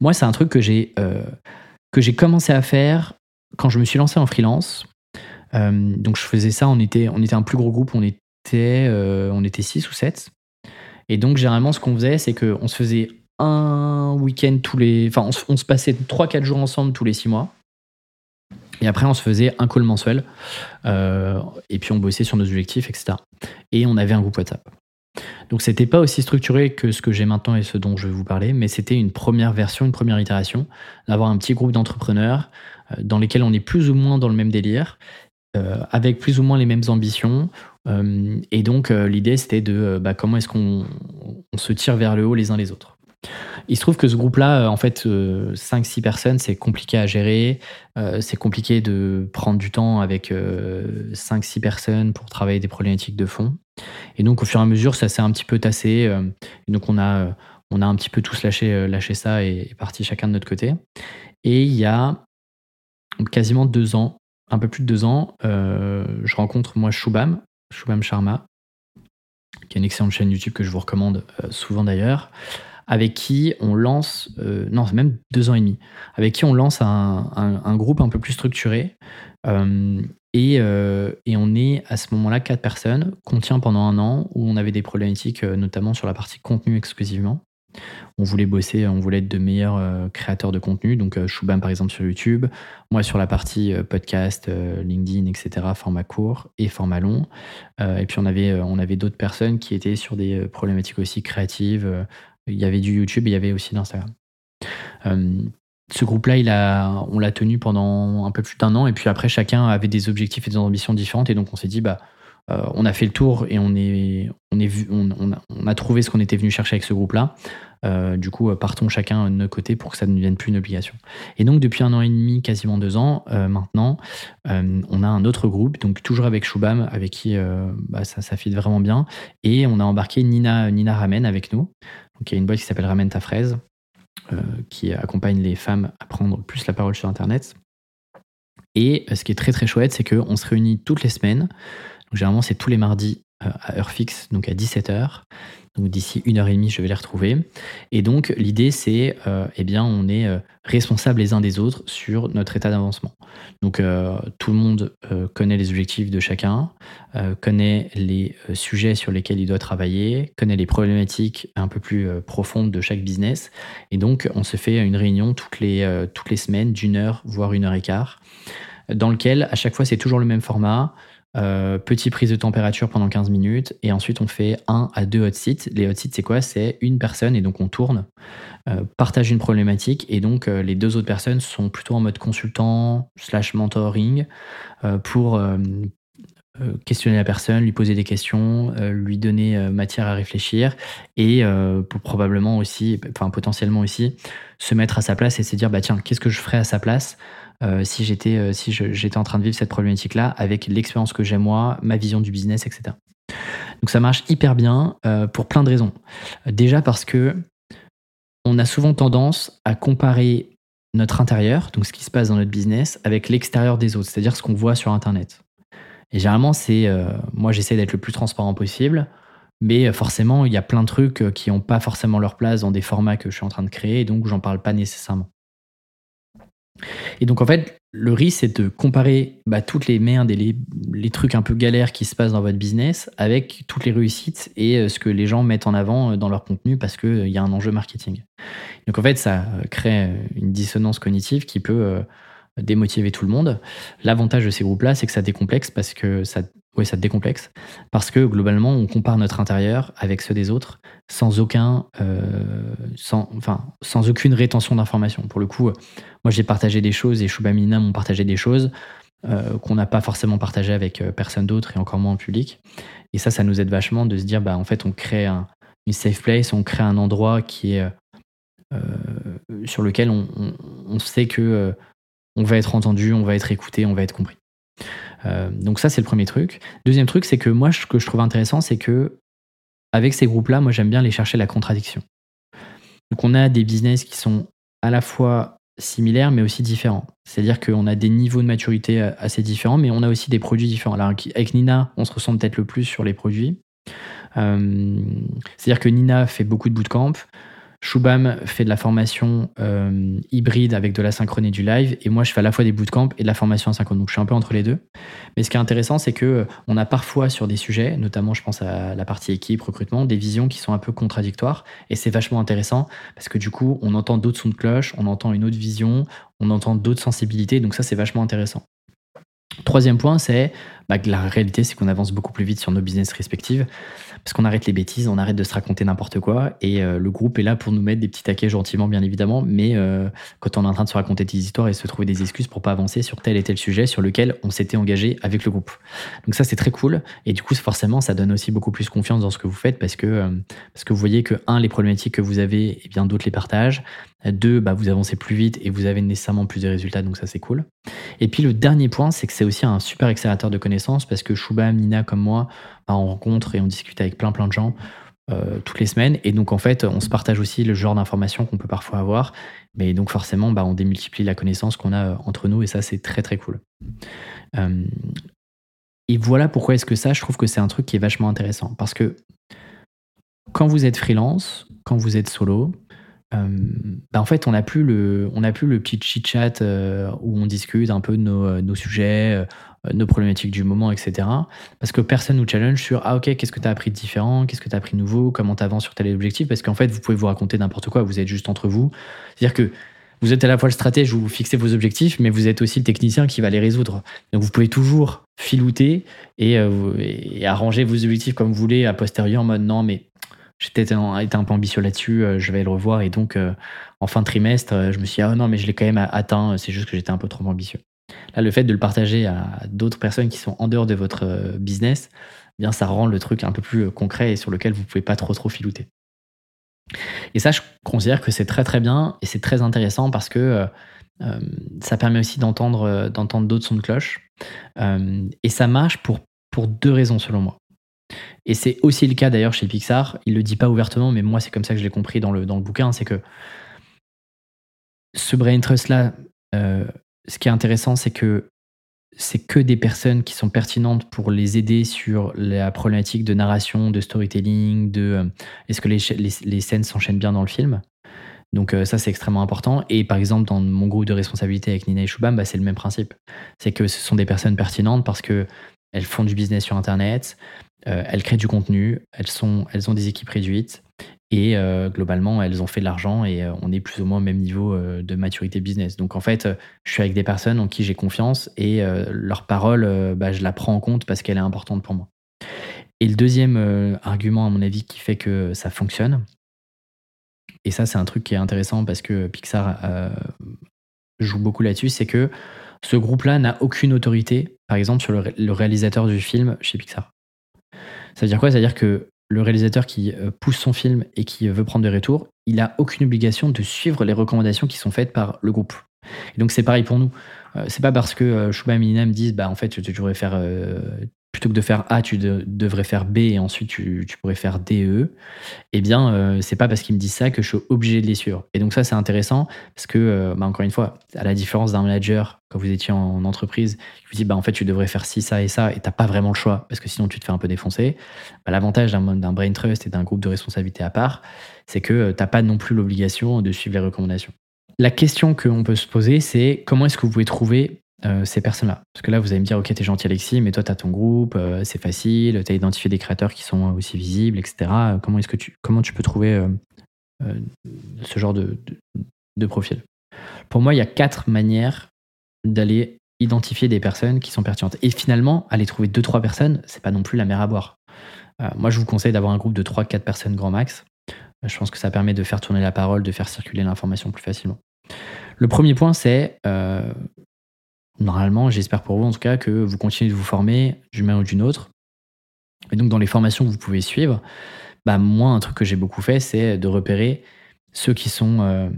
Moi, c'est un truc que j'ai euh, que j'ai commencé à faire quand je me suis lancé en freelance. Euh, donc je faisais ça, on était, on était un plus gros groupe, on était, on était 6 ou 7. Et donc, généralement, ce qu'on faisait, c'est qu'on se faisait un week-end tous les. Enfin, on, se passait 3-4 jours ensemble tous les 6 mois. Et après, on se faisait un call mensuel. Euh, et puis, on bossait sur nos objectifs, etc. Et on avait un groupe WhatsApp. Donc, c'était pas aussi structuré que ce que j'ai maintenant et ce dont je vais vous parler, mais c'était une première version, une première itération, d'avoir un petit groupe d'entrepreneurs euh, dans lesquels on est plus ou moins dans le même délire, avec plus ou moins les mêmes ambitions. et donc, l'idée, c'était de bah, comment est-ce qu'on se tire vers le haut les uns les autres. Il se trouve que ce groupe-là, euh, en fait, 5-6 euh, personnes, c'est compliqué à gérer. Euh, c'est compliqué de prendre du temps avec 5-6 personnes pour travailler des problématiques de fond. Et donc, au fur et à mesure, ça s'est un petit peu tassé. donc, on a, on a un petit peu tous lâché, lâché ça et, parti chacun de notre côté. Et il y a quasiment deux ans, un peu plus de deux ans, je rencontre moi Shubham, Shubham Sharma, qui est une excellente chaîne YouTube que je vous recommande souvent d'ailleurs, avec qui on lance, euh, non, même deux ans et demi, avec qui on lance un, groupe un peu plus structuré. Euh, euh, et, on est à ce moment-là quatre personnes qu'on tient pendant un an où on avait des problématiques, notamment sur la partie contenu exclusivement. On voulait bosser, on voulait être de meilleurs créateurs de contenu. Donc, Shubham, par exemple, sur YouTube. Moi, sur la partie podcast, LinkedIn, etc., format court et format long. et puis, on avait, d'autres personnes qui étaient sur des problématiques aussi créatives, il y avait du YouTube et il y avait aussi l'Instagram. Euh, ce groupe-là, on l'a tenu pendant un peu plus d'un an, et puis après, chacun avait des objectifs et des ambitions différentes, et donc on s'est dit, bah, euh, on a fait le tour et on, a, trouvé ce qu'on était venu chercher avec ce groupe-là. Euh, du coup, partons chacun de notre côté pour que ça ne devienne plus une obligation. Et donc, depuis un an et demi, quasiment deux ans, maintenant, on a un autre groupe, donc toujours avec Shubham, avec qui bah, ça, ça fit vraiment bien. Et on a embarqué Nina, Nina Ramen avec nous. Donc, il y a une boîte qui s'appelle Ramène ta fraise, euh, qui accompagne les femmes à prendre plus la parole sur Internet. Et euh, ce qui est très très chouette, c'est qu'on se réunit toutes les semaines. Généralement, c'est tous les mardis euh, à heure fixe, donc à 17h. Donc d'ici une heure et demie, je vais les retrouver. Et donc l'idée, c'est, euh, eh bien, on est euh, responsables les uns des autres sur notre état d'avancement. Donc tout le monde connaît les objectifs de chacun, connaît les sujets sur lesquels il doit travailler, connaît les problématiques un peu plus profondes de chaque business. Et donc on se fait une réunion toutes les, toutes les semaines d'une heure, voire une heure et quart, dans lequel à chaque fois c'est toujours le même format. Euh, petit prise de température pendant 15 minutes et ensuite on fait un à deux hot seats. Les hot seats c'est quoi? C'est une personne et donc on tourne, euh, partage une problématique et donc euh, les deux autres personnes sont plutôt en mode consultant slash mentoring pour questionner la personne, lui poser des questions, lui donner matière à réfléchir et pour probablement aussi, enfin potentiellement aussi, se mettre à sa place et se dire bah tiens qu'est-ce que je ferais à sa place? Euh, si j'étais euh, si j'étais en train de vivre cette problématique-là avec l'expérience que j'ai moi, ma vision du business, etc. Donc ça marche hyper bien euh, pour plein de raisons. Déjà parce que on a souvent tendance à comparer notre intérieur, donc ce qui se passe dans notre business, avec l'extérieur des autres, c'est-à-dire ce qu'on voit sur Internet. Et généralement, c'est moi j'essaie d'être le plus transparent possible, mais forcément il y a plein de trucs qui n'ont pas forcément leur place dans des formats que je suis en train de créer, donc j'en parle pas nécessairement. Et donc en fait, le risque, c'est de comparer bah, toutes les merdes et les, trucs un peu galères qui se passent dans votre business avec toutes les réussites et euh, ce que les gens mettent en avant euh, dans leur contenu parce qu'il euh, y a un enjeu marketing. Donc en fait, ça crée une dissonance cognitive qui peut démotiver tout le monde. L'avantage de ces groupes-là, c'est que ça décomplexe parce que ça, oui, ça décomplexe parce que globalement, on compare notre intérieur avec ceux des autres sans aucun, euh, sans, enfin, sans aucune rétention d'informations. Pour le coup, moi, j'ai partagé des choses et Shubhamina m'ont partagé des choses euh, qu'on n'a pas forcément partagé avec euh, personne d'autre et encore moins en public. Et ça, ça nous aide vachement de se dire, bah, en fait, on crée un, une safe place, on crée un endroit qui est sur lequel on, on sait que on va être entendu, on va être écouté, on va être compris. Euh, donc ça, c'est le premier truc. Deuxième truc, c'est que moi, ce que je trouve intéressant, c'est que avec ces groupes-là, moi, j'aime bien les chercher la contradiction. Donc on a des business qui sont à la fois similaires, mais aussi différents. C'est-à-dire qu'on a des niveaux de maturité euh, assez différents, mais on a aussi des produits différents. Alors avec Nina, on se ressemble peut-être le plus sur les produits. Euh, c'est-à-dire que Nina fait beaucoup de bootcamp. Shubham fait de la formation euh, hybride avec de la synchrone et du live, et moi je fais à la fois des bootcamps et de la formation asynchrone. Donc je suis un peu entre les deux. Mais ce qui est intéressant, c'est que euh, on a parfois sur des sujets, notamment je pense à la partie équipe, recrutement, des visions qui sont un peu contradictoires, et c'est vachement intéressant parce que du coup on entend d'autres sons de cloche, on entend une autre vision, on entend d'autres sensibilités, donc ça c'est vachement intéressant. Troisième point, c'est bah, que la réalité, c'est qu'on avance beaucoup plus vite sur nos business respectifs parce qu'on arrête les bêtises, on arrête de se raconter n'importe quoi. Et euh, le groupe est là pour nous mettre des petits taquets gentiment, bien évidemment, mais euh, quand on est en train de se raconter des histoires et se trouver des excuses pour pas avancer sur tel et tel sujet sur lequel on s'était engagé avec le groupe. Donc ça, c'est très cool. Et du coup, forcément, ça donne aussi beaucoup plus confiance dans ce que vous faites parce que, euh, parce que vous voyez que, un, les problématiques que vous avez, et eh bien d'autres les partagent. Deux, bah, vous avancez plus vite et vous avez nécessairement plus de résultats, donc ça c'est cool. Et puis le dernier point, c'est que c'est aussi un super accélérateur de connaissances parce que Shubham, Nina comme moi, bah, on rencontre et on discute avec plein plein de gens euh, toutes les semaines. Et donc en fait, on se partage aussi le genre d'informations qu'on peut parfois avoir. Mais donc forcément, bah, on démultiplie la connaissance qu'on a euh, entre nous et ça c'est très très cool. Euh, et voilà pourquoi est-ce que ça, je trouve que c'est un truc qui est vachement intéressant. Parce que quand vous êtes freelance, quand vous êtes solo, bah, en fait, on n'a plus le, on plus le petit chit-chat euh, où on discute un peu de nos, euh, sujets, nos problématiques du moment, etc. Parce que personne nous challenge sur ah ok, qu'est-ce que tu as appris de différent, qu'est-ce que tu as appris de nouveau, comment tu avances sur tel objectif? Parce qu'en fait, vous pouvez vous raconter n'importe quoi, vous êtes juste entre vous. C'est-à-dire que vous êtes à la fois le stratège où vous fixez vos objectifs, mais vous êtes aussi le technicien qui va les résoudre. Donc vous pouvez toujours filouter et, et arranger vos objectifs comme vous voulez a posteriori en mode non, mais J'étais un peu ambitieux là-dessus, euh, je vais le revoir. Et donc, euh, en fin de trimestre, euh, je me suis dit, ah non, mais je l'ai quand même atteint, c'est juste que j'étais un peu trop ambitieux. Là, le fait de le partager à d'autres personnes qui sont en dehors de votre business, eh bien, ça rend le truc un peu plus concret et sur lequel vous pouvez pas trop trop filouter. Et ça, je considère que c'est très très bien et c'est très intéressant parce que ça permet aussi d'entendre d'entendre d'autres sons de cloche. et ça marche pour, pour deux raisons selon moi. Et c'est aussi le cas d'ailleurs chez Pixar. Il le dit pas ouvertement, mais moi c'est comme ça que je l'ai compris dans le, dans le bouquin. C'est que ce brain trust là, euh, ce qui est intéressant, c'est que c'est que des personnes qui sont pertinentes pour les aider sur la problématique de narration, de storytelling, de euh, est-ce que les, les, scènes s'enchaînent bien dans le film? Donc euh, ça c'est extrêmement important. Et par exemple dans mon groupe de responsabilité avec Nina et Shubham, bah, c'est le même principe. C'est que ce sont des personnes pertinentes parce que elles font du business sur Internet, euh, elles créent du contenu, elles, sont, elles ont des équipes réduites et euh, globalement, elles ont fait de l'argent et euh, on est plus ou moins au même niveau de maturité business. Donc en fait, je suis avec des personnes en qui j'ai confiance et leur parole, bah, je la prends en compte parce qu'elle est importante pour moi. Et le deuxième argument, à mon avis, qui fait que ça fonctionne, et ça c'est un truc qui est intéressant parce que Pixar joue beaucoup là-dessus, c'est que ce groupe-là n'a aucune autorité, par exemple, sur le réalisateur du film chez Pixar. Ça veut dire quoi? Ça veut dire que le réalisateur qui euh, pousse son film et qui veut prendre des retours, il n'a aucune obligation de suivre les recommandations qui sont faites par le groupe. Et donc c'est pareil pour nous. Euh, c'est pas parce que euh, Shuba et disent bah en fait tu devrais faire plutôt que de faire A, tu devrais faire B et ensuite tu, pourrais faire D, E. Eh bien, euh, c'est pas parce qu'ils me disent ça que je suis obligé de les suivre. Et donc ça, c'est intéressant parce que, euh, bah, encore une fois, à la différence d'un manager quand vous étiez en, entreprise, qui vous dit bah en fait tu devrais faire ci, ça et ça, et t'as pas vraiment le choix parce que sinon tu te fais un peu défoncer. Bah, l'avantage d'un brain trust et d'un groupe de responsabilité à part, c'est que euh, t'as pas non plus l'obligation de suivre les recommandations. La question qu'on peut se poser, c'est comment est-ce que vous pouvez trouver euh, ces personnes-là. Parce que là, vous allez me dire, ok, t'es gentil Alexis, mais toi, t'as ton groupe, euh, c'est facile, t'as identifié des créateurs qui sont aussi visibles, etc. Comment est-ce que tu, comment tu peux trouver euh, ce genre de, de, profil? Pour moi, il y a quatre manières d'aller identifier des personnes qui sont pertinentes. Et finalement, aller trouver deux, trois personnes, c'est pas non plus la mer à boire. moi, je vous conseille d'avoir un groupe de trois, quatre personnes grand max. Je pense que ça permet de faire tourner la parole, de faire circuler l'information plus facilement. Le premier point, c'est normalement, j'espère pour vous en tout cas que vous continuez de vous former d'une manière ou d'une autre. Et donc, dans les formations que vous pouvez suivre, bah, moi, un truc que j'ai beaucoup fait, c'est de repérer ceux qui sont euh,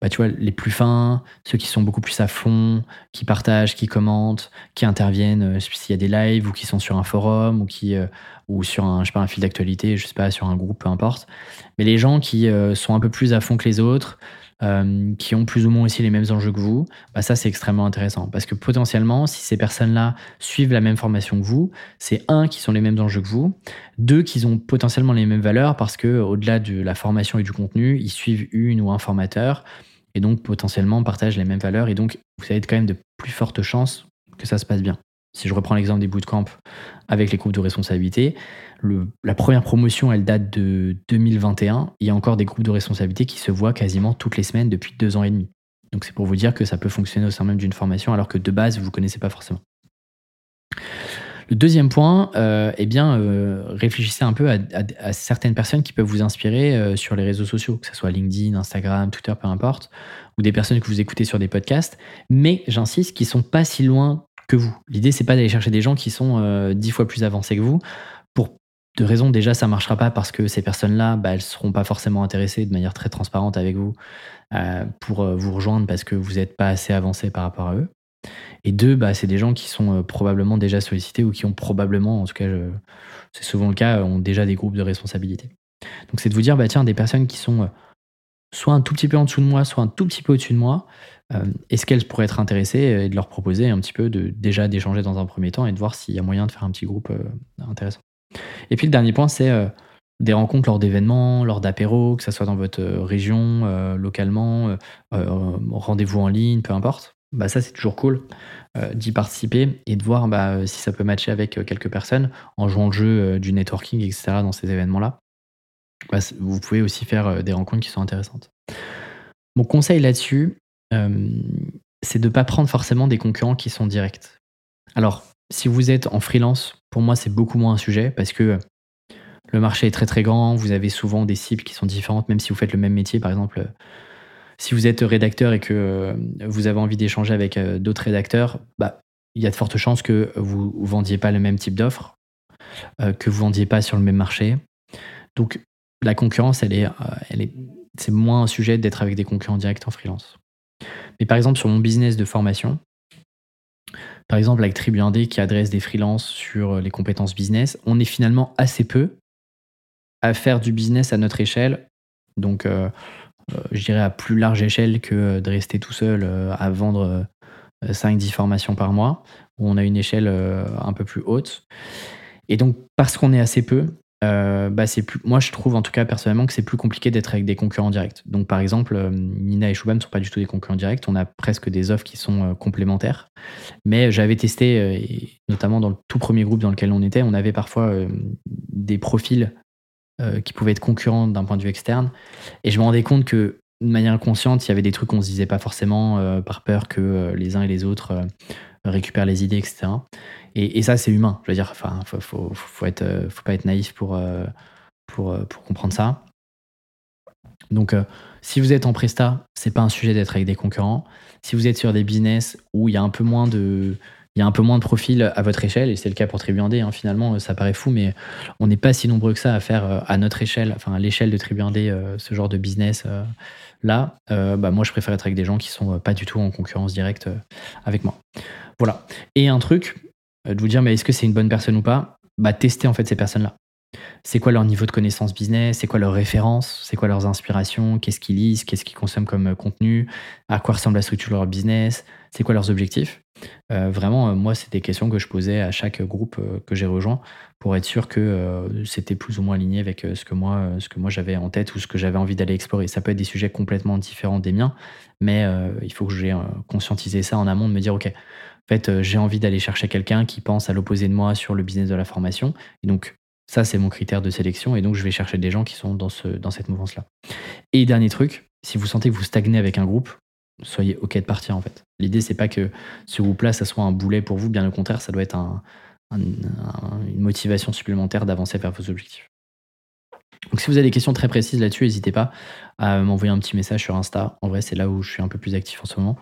bah, tu vois, les plus fins, ceux qui sont beaucoup plus à fond, qui partagent, qui commentent, qui interviennent, euh, s'il y a des lives ou qui sont sur un forum ou, qui, euh, ou sur un, je sais pas, un fil d'actualité, je sais pas, sur un groupe, peu importe. Mais les gens qui sont un peu plus à fond que les autres, euh, qui ont plus ou moins aussi les mêmes enjeux que vous, bah ça c'est extrêmement intéressant. Parce que potentiellement, si ces personnes-là suivent la même formation que vous, c'est un qui sont les mêmes enjeux que vous, deux qui ont potentiellement les mêmes valeurs parce que au-delà de la formation et du contenu, ils suivent une ou un formateur et donc potentiellement partagent les mêmes valeurs. Et donc vous avez quand même de plus fortes chances que ça se passe bien. Si je reprends l'exemple des bootcamps avec les groupes de responsabilité, la première promotion, elle date de 2021. Il y a encore des groupes de responsabilité qui se voient quasiment toutes les semaines depuis deux ans et demi. Donc c'est pour vous dire que ça peut fonctionner au sein même d'une formation alors que de base, vous ne connaissez pas forcément. Le deuxième point, euh, eh bien, euh, réfléchissez un peu à, certaines personnes qui peuvent vous inspirer euh, sur les réseaux sociaux, que ce soit LinkedIn, Instagram, Twitter, peu importe, ou des personnes que vous écoutez sur des podcasts, mais j'insiste, qui sont pas si loin que vous. L'idée, c'est pas d'aller chercher des gens qui sont dix fois plus avancés que vous. Pour de raisons, déjà, ça marchera pas parce que ces personnes-là, bah, elles seront pas forcément intéressées de manière très transparente avec vous pour vous rejoindre parce que vous n'êtes pas assez avancé par rapport à eux. Et deux, bah, c'est des gens qui sont euh, probablement déjà sollicités ou qui ont probablement, en tout cas, c'est souvent le cas, ont déjà des groupes de responsabilité. Donc c'est de vous dire, bah, tiens, des personnes qui sont euh, soit un tout petit peu en dessous de moi, soit un tout petit peu au-dessus de moi, euh, est-ce qu'elles pourraient être intéressées et de leur proposer un petit peu de déjà d'échanger dans un premier temps et de voir s'il y a moyen de faire un petit groupe intéressant. Et puis le dernier point, c'est des rencontres lors d'événements, lors d'apéros, que ce soit dans votre région, localement, rendez-vous en ligne, peu importe bah ça c'est toujours cool euh, d'y participer et de voir bah, si ça peut matcher avec euh, quelques personnes en jouant le jeu euh, du networking, etc. dans ces événements-là. Bah, vous pouvez aussi faire des rencontres qui sont intéressantes. Mon conseil là-dessus, c'est de ne pas prendre forcément des concurrents qui sont directs. Alors, si vous êtes en freelance, pour moi c'est beaucoup moins un sujet parce que le marché est très très grand, vous avez souvent des cibles qui sont différentes, même si vous faites le même métier, par exemple si vous êtes rédacteur et que euh, vous avez envie d'échanger avec euh, d'autres rédacteurs, bah, il y a de fortes chances que vous ne vendiez pas le même type d'offre, euh, que vous ne vendiez pas sur le même marché. Donc la concurrence, elle est, elle est, c'est moins un sujet d'être avec des concurrents directs en freelance. Mais par exemple, sur mon business de formation, par exemple avec Tribu 1D qui adresse des freelances sur les compétences business, on est finalement assez peu à faire du business à notre échelle. Donc, euh, je dirais à plus large échelle que de rester tout seul euh, à vendre 5-10 euh, formations par mois, où on a une échelle un peu plus haute. Et donc, parce qu'on est assez peu, bah c'est plus, moi je trouve en tout cas personnellement que c'est plus compliqué d'être avec des concurrents directs. Donc par exemple, Nina et Shubham ne sont pas du tout des concurrents directs, on a presque des offres qui sont complémentaires. Mais j'avais testé, notamment dans le tout premier groupe dans lequel on était, on avait parfois des profils euh, qui pouvaient être concurrents d'un point de vue externe. Et je me rendais compte que, de manière inconsciente, il y avait des trucs qu'on se disait pas forcément euh, par peur que euh, les uns et les autres récupèrent les idées, etc. Et, ça, c'est humain. Je veux dire, enfin, faut, faut, faut pas être naïf pour, pour, pour comprendre ça. Donc, si vous êtes en presta, c'est pas un sujet d'être avec des concurrents. Si vous êtes sur des business où il y a un peu moins de, il y a un peu moins de profils à votre échelle, et c'est le cas pour Tribu hein, finalement, ça paraît fou, mais on n'est pas si nombreux que ça à faire euh, à notre échelle, enfin à l'échelle de Tribu euh, ce genre de business euh, là. bah, moi, je préfère être avec des gens qui sont pas du tout en concurrence directe avec moi. Voilà. Et un truc, de vous dire, mais est-ce que c'est une bonne personne ou pas? Bah, tester en fait ces personnes-là. C'est quoi leur niveau de connaissance business, c'est quoi leurs références, c'est quoi leurs inspirations, qu'est-ce qu'ils lisent, qu'est-ce qu'ils consomment comme euh, contenu, à quoi ressemble la structure de leur business, c'est quoi leurs objectifs? Euh, vraiment, euh, moi, c'est des questions que je posais à chaque groupe que j'ai rejoint pour être sûr que c'était plus ou moins aligné avec ce que moi, ce que moi j'avais en tête ou ce que j'avais envie d'aller explorer. Ça peut être des sujets complètement différents des miens, mais il faut que j'ai conscientisé ça en amont de me dire, ok, en fait, j'ai envie d'aller chercher quelqu'un qui pense à l'opposé de moi sur le business de la formation. Et donc, ça, c'est mon critère de sélection. Et donc, je vais chercher des gens qui sont dans, ce, dans cette mouvance-là. Et dernier truc, si vous sentez que vous stagnez avec un groupe, soyez OK de partir en fait. L'idée, c'est pas que ce groupe-là, ça soit un boulet pour vous. Bien au contraire, ça doit être une motivation supplémentaire d'avancer vers vos objectifs. Donc si vous avez des questions très précises là-dessus, n'hésitez pas à m'envoyer un petit message sur Insta. En vrai, c'est là où je suis un peu plus actif en ce moment.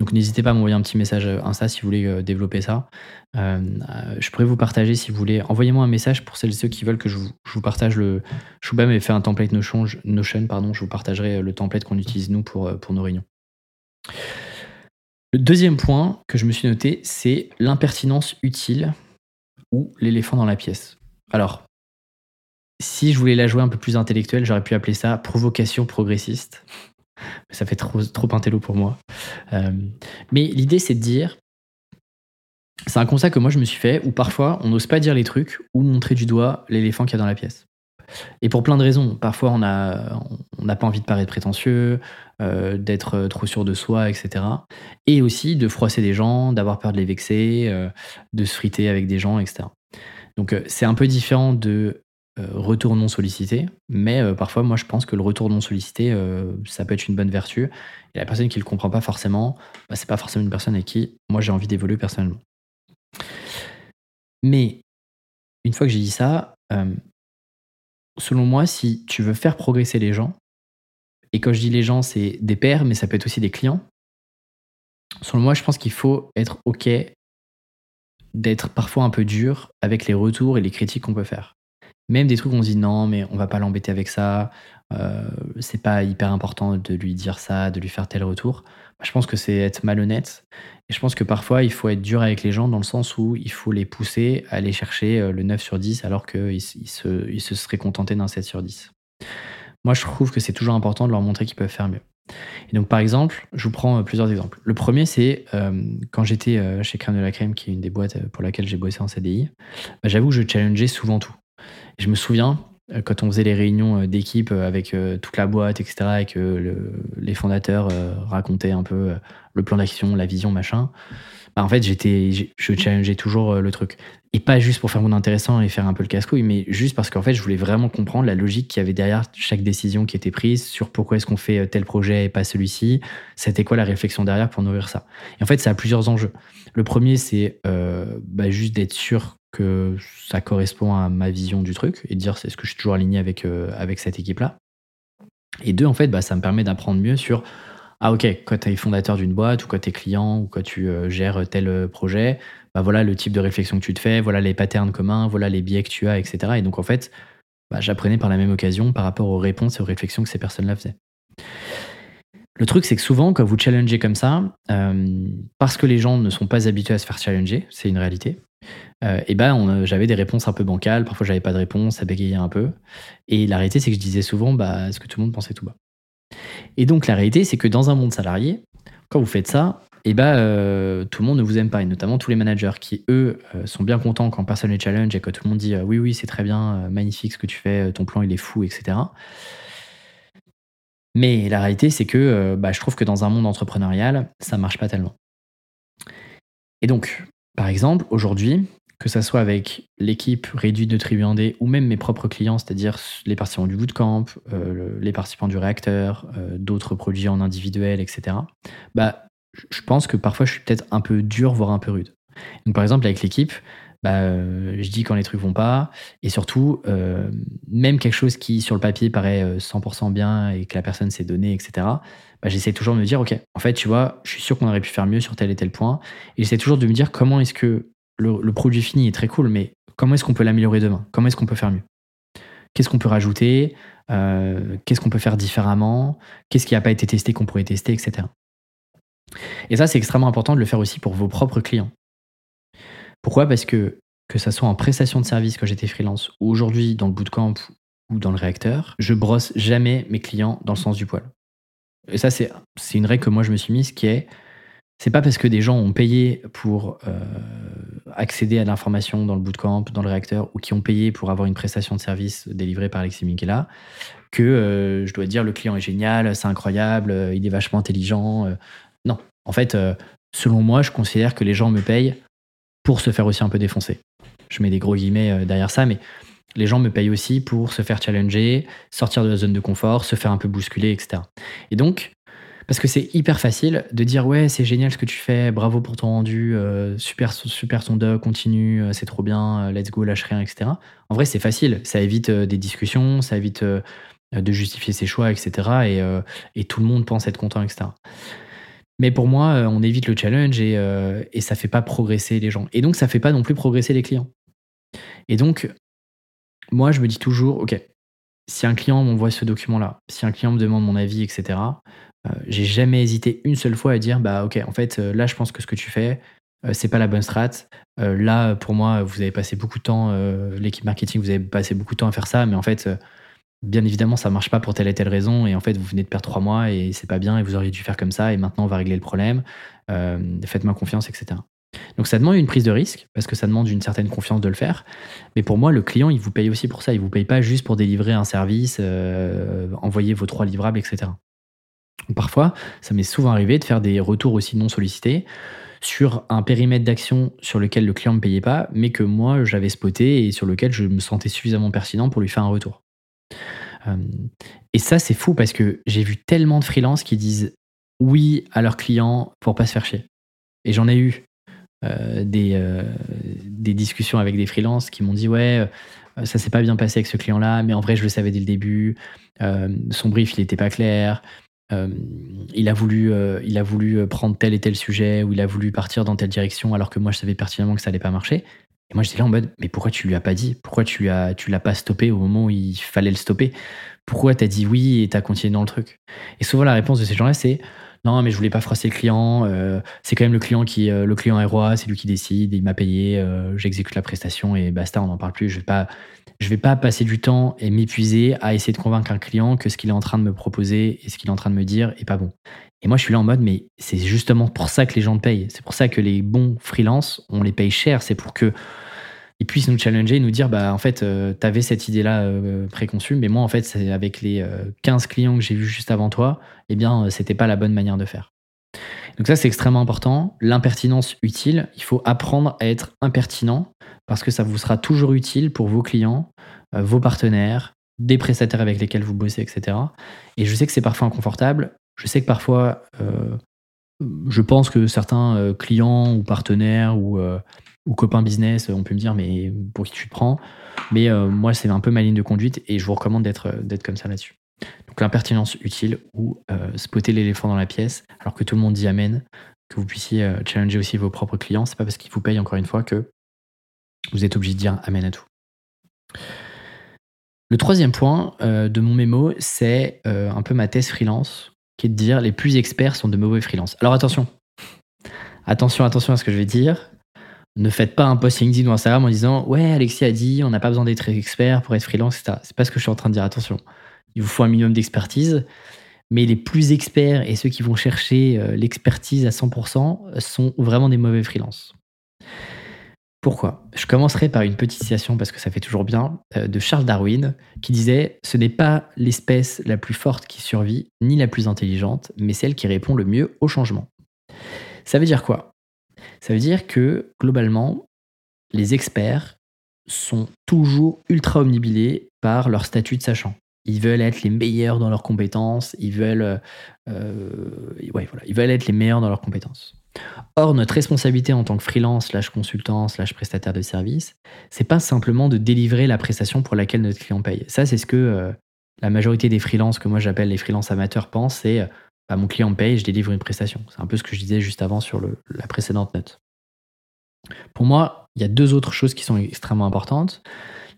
Donc n'hésitez pas à m'envoyer un petit message Insta si vous voulez euh, développer ça. Euh, euh, je pourrais vous partager si vous voulez. Envoyez-moi un message pour celles et ceux qui veulent que je vous, partage le. Shubham m'avait fait un template Notion, Notion pardon, je vous partagerai le template qu'on utilise nous pour, pour nos réunions. Le deuxième point que je me suis noté, c'est l'impertinence utile ou l'éléphant dans la pièce. Alors, si je voulais la jouer un peu plus intellectuelle, j'aurais pu appeler ça provocation progressiste. Ça fait trop, trop intello pour moi. Euh, mais l'idée, c'est de dire, c'est un constat que moi je me suis fait où parfois on n'ose pas dire les trucs ou montrer du doigt l'éléphant qu'il y a dans la pièce. Et pour plein de raisons. Parfois, on n'a on pas envie de paraître prétentieux, euh, d'être trop sûr de soi, etc. Et aussi de froisser des gens, d'avoir peur de les vexer, euh, de se friter avec des gens, etc. Donc, euh, c'est un peu différent de retour non sollicité, mais parfois, moi, je pense que le retour non sollicité, ça peut être une bonne vertu. Et la personne qui ne le comprend pas forcément, bah, c'est pas forcément une personne avec qui moi j'ai envie d'évoluer personnellement. Mais une fois que j'ai dit ça, selon moi, si tu veux faire progresser les gens, et quand je dis les gens, c'est des pairs, mais ça peut être aussi des clients, selon moi, je pense qu'il faut être OK d'être parfois un peu dur avec les retours et les critiques qu'on peut faire. Même des trucs où on se dit non, mais on va pas l'embêter avec ça, euh, c'est pas hyper important de lui dire ça, de lui faire tel retour. Je pense que c'est être malhonnête. Et je pense que parfois, il faut être dur avec les gens dans le sens où il faut les pousser à aller chercher euh, le 9 sur 10 alors qu'ils se, ils se seraient contentés d'un 7 sur 10. Moi, je trouve que c'est toujours important de leur montrer qu'ils peuvent faire mieux. Et donc, par exemple, je vous prends euh, plusieurs exemples. Le premier, c'est euh, quand j'étais chez Crème de la Crème, qui est une des boîtes pour laquelle j'ai bossé en CDI, bah, j'avoue que je challengeais souvent tout. Je me souviens, euh, quand on faisait les réunions euh, d'équipe euh, avec toute la boîte, etc., et que les fondateurs racontaient un peu le plan d'action, la vision, machin, bah en fait, j'étais, je challengeais toujours le truc. Et pas juste pour faire mon intéressant et faire un peu le casse-couille, mais juste parce qu'en fait, je voulais vraiment comprendre la logique qu'il y avait derrière chaque décision qui était prise, sur pourquoi est-ce qu'on fait tel projet et pas celui-ci, c'était quoi la réflexion derrière pour nourrir ça? Et en fait, ça a plusieurs enjeux. Le premier, c'est bah, juste d'être sûr que ça correspond à ma vision du truc et de dire est-ce que je suis toujours aligné avec, euh, avec cette équipe-là. Et deux, en fait, bah, ça me permet d'apprendre mieux sur ah ok, quand tu es fondateur d'une boîte ou quand tu es client ou quand tu euh, gères tel euh, projet, bah voilà le type de réflexion que tu te fais, voilà les patterns communs, voilà les biais que tu as, etc. Et donc en fait, bah, j'apprenais par la même occasion par rapport aux réponses et aux réflexions que ces personnes-là faisaient. Le truc, c'est que souvent, quand vous challengez comme ça, parce que les gens ne sont pas habitués à se faire challenger, c'est une réalité, euh, et ben j'avais des réponses un peu bancales, parfois j'avais pas de réponse, ça bégayait un peu. Et la réalité, c'est que je disais souvent bah, ce que tout le monde pensait tout bas? Et donc la réalité, c'est que dans un monde salarié, quand vous faites ça, et ben euh, tout le monde ne vous aime pas, et notamment tous les managers qui, eux, euh, sont bien contents quand personne les challenge et que tout le monde dit oui, oui, c'est très bien, magnifique ce que tu fais, ton plan il est fou, etc. Mais la réalité, c'est que bah, je trouve que dans un monde entrepreneurial, ça marche pas tellement. Et donc, par exemple, aujourd'hui, que ça soit avec l'équipe réduite de Tribu D ou même mes propres clients, c'est-à-dire les participants du bootcamp, euh, les participants du réacteur, euh, d'autres produits en individuel, etc. Bah, je pense que parfois je suis peut-être un peu dur, voire un peu rude. Par exemple, avec l'équipe, bah, euh, je dis quand les trucs vont pas, et surtout, même quelque chose qui sur le papier paraît 100% bien et que la personne s'est donné, etc bah, j'essaie toujours de me dire, OK, en fait, tu vois, je suis sûr qu'on aurait pu faire mieux sur tel et tel point. Et j'essaie toujours de me dire comment est-ce que le, produit fini est très cool, mais comment est-ce qu'on peut l'améliorer demain? Comment est-ce qu'on peut faire mieux? Qu'est-ce qu'on peut rajouter? Euh, Qu'est-ce qu'on peut faire différemment? Qu'est-ce qui n'a pas été testé qu'on pourrait tester, etc. Et ça, c'est extrêmement important de le faire aussi pour vos propres clients. Pourquoi? Parce que que ça soit en prestation de service quand j'étais freelance ou aujourd'hui dans le bootcamp ou dans le réacteur, je brosse jamais mes clients dans le sens du poil. Et ça, c'est une règle que moi je me suis mise qui est c'est pas parce que des gens ont payé pour euh, accéder à l'information dans le bootcamp, dans le réacteur, ou qui ont payé pour avoir une prestation de service délivrée par Alexis Minkela, que euh, je dois dire le client est génial, c'est incroyable, euh, il est vachement intelligent. non, en fait, selon moi, je considère que les gens me payent pour se faire aussi un peu défoncer. Je mets des gros guillemets derrière ça, mais les gens me payent aussi pour se faire challenger, sortir de la zone de confort, se faire un peu bousculer, etc. Et donc, parce que c'est hyper facile de dire ouais, c'est génial ce que tu fais, bravo pour ton rendu, euh, super, super ton doc, continue, euh, c'est trop bien, euh, let's go, lâche rien, etc. En vrai, c'est facile, ça évite des discussions, ça évite de justifier ses choix, etc. Et, tout le monde pense être content, etc. Mais pour moi, on évite le challenge et, et ça fait pas progresser les gens. Et donc, ça fait pas non plus progresser les clients. Et donc, moi, je me dis toujours, OK, si un client m'envoie ce document-là, si un client me demande mon avis, etc., euh, j'ai jamais hésité une seule fois à dire, bah OK, en fait, euh, là, je pense que ce que tu fais, euh, c'est pas la bonne strat. là, pour moi, vous avez passé beaucoup de temps, l'équipe marketing, vous avez passé beaucoup de temps à faire ça, mais en fait, bien évidemment, ça marche pas pour telle et telle raison, et en fait, vous venez de perdre trois mois et c'est pas bien, et vous auriez dû faire comme ça, et maintenant on va régler le problème. Euh, faites-moi confiance, etc. Donc ça demande une prise de risque parce que ça demande une certaine confiance de le faire. Mais pour moi, le client, il vous paye aussi pour ça. Il vous paye pas juste pour délivrer un service, euh, envoyer vos trois livrables, etc. Parfois, ça m'est souvent arrivé de faire des retours aussi non sollicités sur un périmètre d'action sur lequel le client ne payait pas, mais que moi j'avais spoté et sur lequel je me sentais suffisamment pertinent pour lui faire un retour. Euh, et ça, c'est fou parce que j'ai vu tellement de freelances qui disent oui à leurs clients pour pas se faire chier. Et j'en ai eu euh, des, euh, des discussions avec des freelances qui m'ont dit ouais, ça s'est pas bien passé avec ce client-là, mais en vrai, je le savais dès le début. son brief, il n'était pas clair. il, a voulu, il a voulu prendre tel et tel sujet ou il a voulu partir dans telle direction alors que moi je savais pertinemment que ça allait pas marcher. Et moi j'étais là en mode mais pourquoi tu lui as pas dit? Pourquoi tu lui as, tu l'as pas stoppé au moment où il fallait le stopper? Pourquoi t'as dit oui et t'as continué dans le truc? Et souvent la réponse de ces gens-là c'est non, mais je voulais pas froisser le client. Euh, c'est quand même le client qui, euh, le client est roi, c'est lui qui décide. Il m'a payé, euh, j'exécute la prestation et basta, on n'en parle plus. Je vais pas, je vais pas passer du temps et m'épuiser à essayer de convaincre un client que ce qu'il est en train de me proposer et ce qu'il est en train de me dire est pas bon. Et moi, je suis là en mode, mais c'est justement pour ça que les gens te payent. C'est pour ça que les bons freelances, on les paye cher. C'est pour que ils puissent nous challenger et nous dire bah en fait euh, tu avais cette idée là euh, préconçue mais moi en fait avec les 15 euh, clients que j'ai vus juste avant toi eh bien c'était pas la bonne manière de faire donc ça c'est extrêmement important l'impertinence utile il faut apprendre à être impertinent parce que ça vous sera toujours utile pour vos clients vos partenaires des prestataires avec lesquels vous bossez etc et je sais que c'est parfois inconfortable je sais que parfois je pense que certains clients ou partenaires ou ou copain business, on peut me dire, mais pour qui tu te prends? Mais euh, moi, c'est un peu ma ligne de conduite et je vous recommande d'être, euh, comme ça là-dessus. Donc l'impertinence utile ou euh, spotter l'éléphant dans la pièce alors que tout le monde dit amen, que vous puissiez challenger aussi vos propres clients. C'est pas parce qu'ils vous payent encore une fois que vous êtes obligé de dire amen à tout. Le troisième point de mon mémo, c'est un peu ma thèse freelance, qui est de dire les plus experts sont de mauvais freelance. Alors attention, attention, attention à ce que je vais dire ne faites pas un post LinkedIn ou Instagram en disant Ouais, Alexis a dit, on n'a pas besoin d'être expert pour être freelance, etc. C'est pas ce que je suis en train de dire. Attention, il vous faut un minimum d'expertise. Mais les plus experts et ceux qui vont chercher euh, l'expertise à 100% sont vraiment des mauvais freelances. Pourquoi? Je commencerai par une petite citation parce que ça fait toujours bien euh, de Charles Darwin qui disait Ce n'est pas l'espèce la plus forte qui survit, ni la plus intelligente, mais celle qui répond le mieux au changement. Ça veut dire quoi? Ça veut dire que globalement, les experts sont toujours ultra omnibilés par leur statut de sachant. Ils veulent être les meilleurs dans leurs compétences, ils veulent, euh, voilà, ils veulent être les meilleurs dans leurs compétences. Or, notre responsabilité en tant que freelance, slash consultant, slash prestataire de service, c'est pas simplement de délivrer la prestation pour laquelle notre client paye. Ça, c'est ce que euh, la majorité des freelances que moi j'appelle les freelances amateurs pensent, c'est bah, mon client paye, je délivre une prestation. C'est un peu ce que je disais juste avant sur la précédente note. Pour moi, il y a deux autres choses qui sont extrêmement importantes.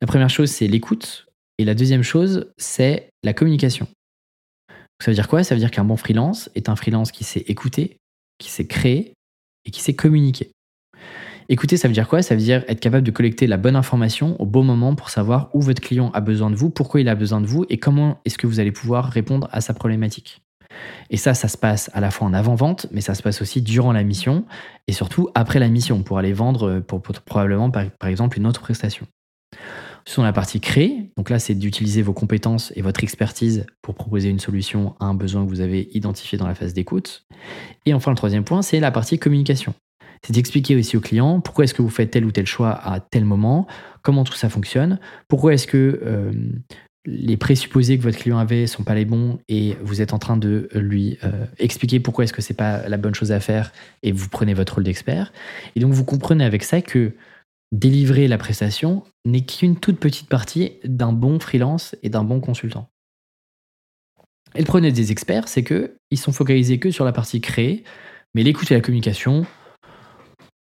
La première chose, c'est l'écoute. Et la deuxième chose, c'est la communication. Ça veut dire quoi? Ça veut dire qu'un bon freelance est un freelance qui sait écouter, qui sait créer et qui sait communiquer. Écouter, ça veut dire quoi? Ça veut dire être capable de collecter la bonne information au bon moment pour savoir où votre client a besoin de vous, pourquoi il a besoin de vous et comment est-ce que vous allez pouvoir répondre à sa problématique. Et ça, ça se passe à la fois en avant-vente, mais ça se passe aussi durant la mission et surtout après la mission pour aller vendre euh, probablement par, exemple une autre prestation. Sur la partie créer, donc là c'est d'utiliser vos compétences et votre expertise pour proposer une solution à un besoin que vous avez identifié dans la phase d'écoute. Et enfin le troisième point, c'est la partie communication. C'est d'expliquer aussi au client pourquoi est-ce que vous faites tel ou tel choix à tel moment, comment tout ça fonctionne, pourquoi est-ce que euh, les présupposés que votre client avait sont pas les bons et vous êtes en train de lui euh, expliquer pourquoi est-ce que c'est pas la bonne chose à faire et vous prenez votre rôle d'expert. Et donc vous comprenez avec ça que délivrer la prestation n'est qu'une toute petite partie d'un bon freelance et d'un bon consultant. Et le problème des experts, c'est que ils sont focalisés que sur la partie créée, mais l'écoute et la communication,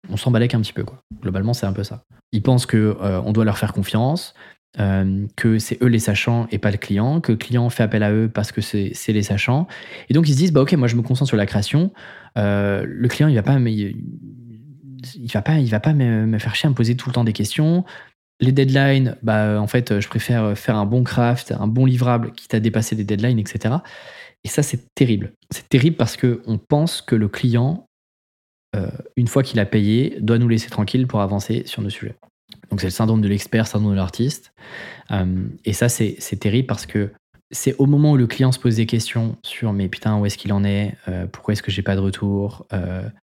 on s'en balèque un petit peu quoi. Globalement, c'est un peu ça. Ils pensent que euh, on doit leur faire confiance, euh, que c'est eux les sachants et pas le client, que le client fait appel à eux parce que c'est les sachants. Et donc ils se disent, bah ok, moi je me concentre sur la création. Euh, le client, il va pas, il, va pas, il va pas me, faire chier à me poser tout le temps des questions. Les deadlines, bah, en fait, je préfère faire un bon craft, un bon livrable qui t'a dépassé des deadlines, etc. Et ça, c'est terrible. C'est terrible parce qu'on pense que le client, euh, une fois qu'il a payé, doit nous laisser tranquille pour avancer sur nos sujets. Donc c'est le syndrome de l'expert, syndrome de l'artiste. Euh, et ça, c'est terrible parce que c'est au moment où le client se pose des questions sur mais putain, où est-ce qu'il en est? Euh, Pourquoi est-ce que j'ai pas de retour?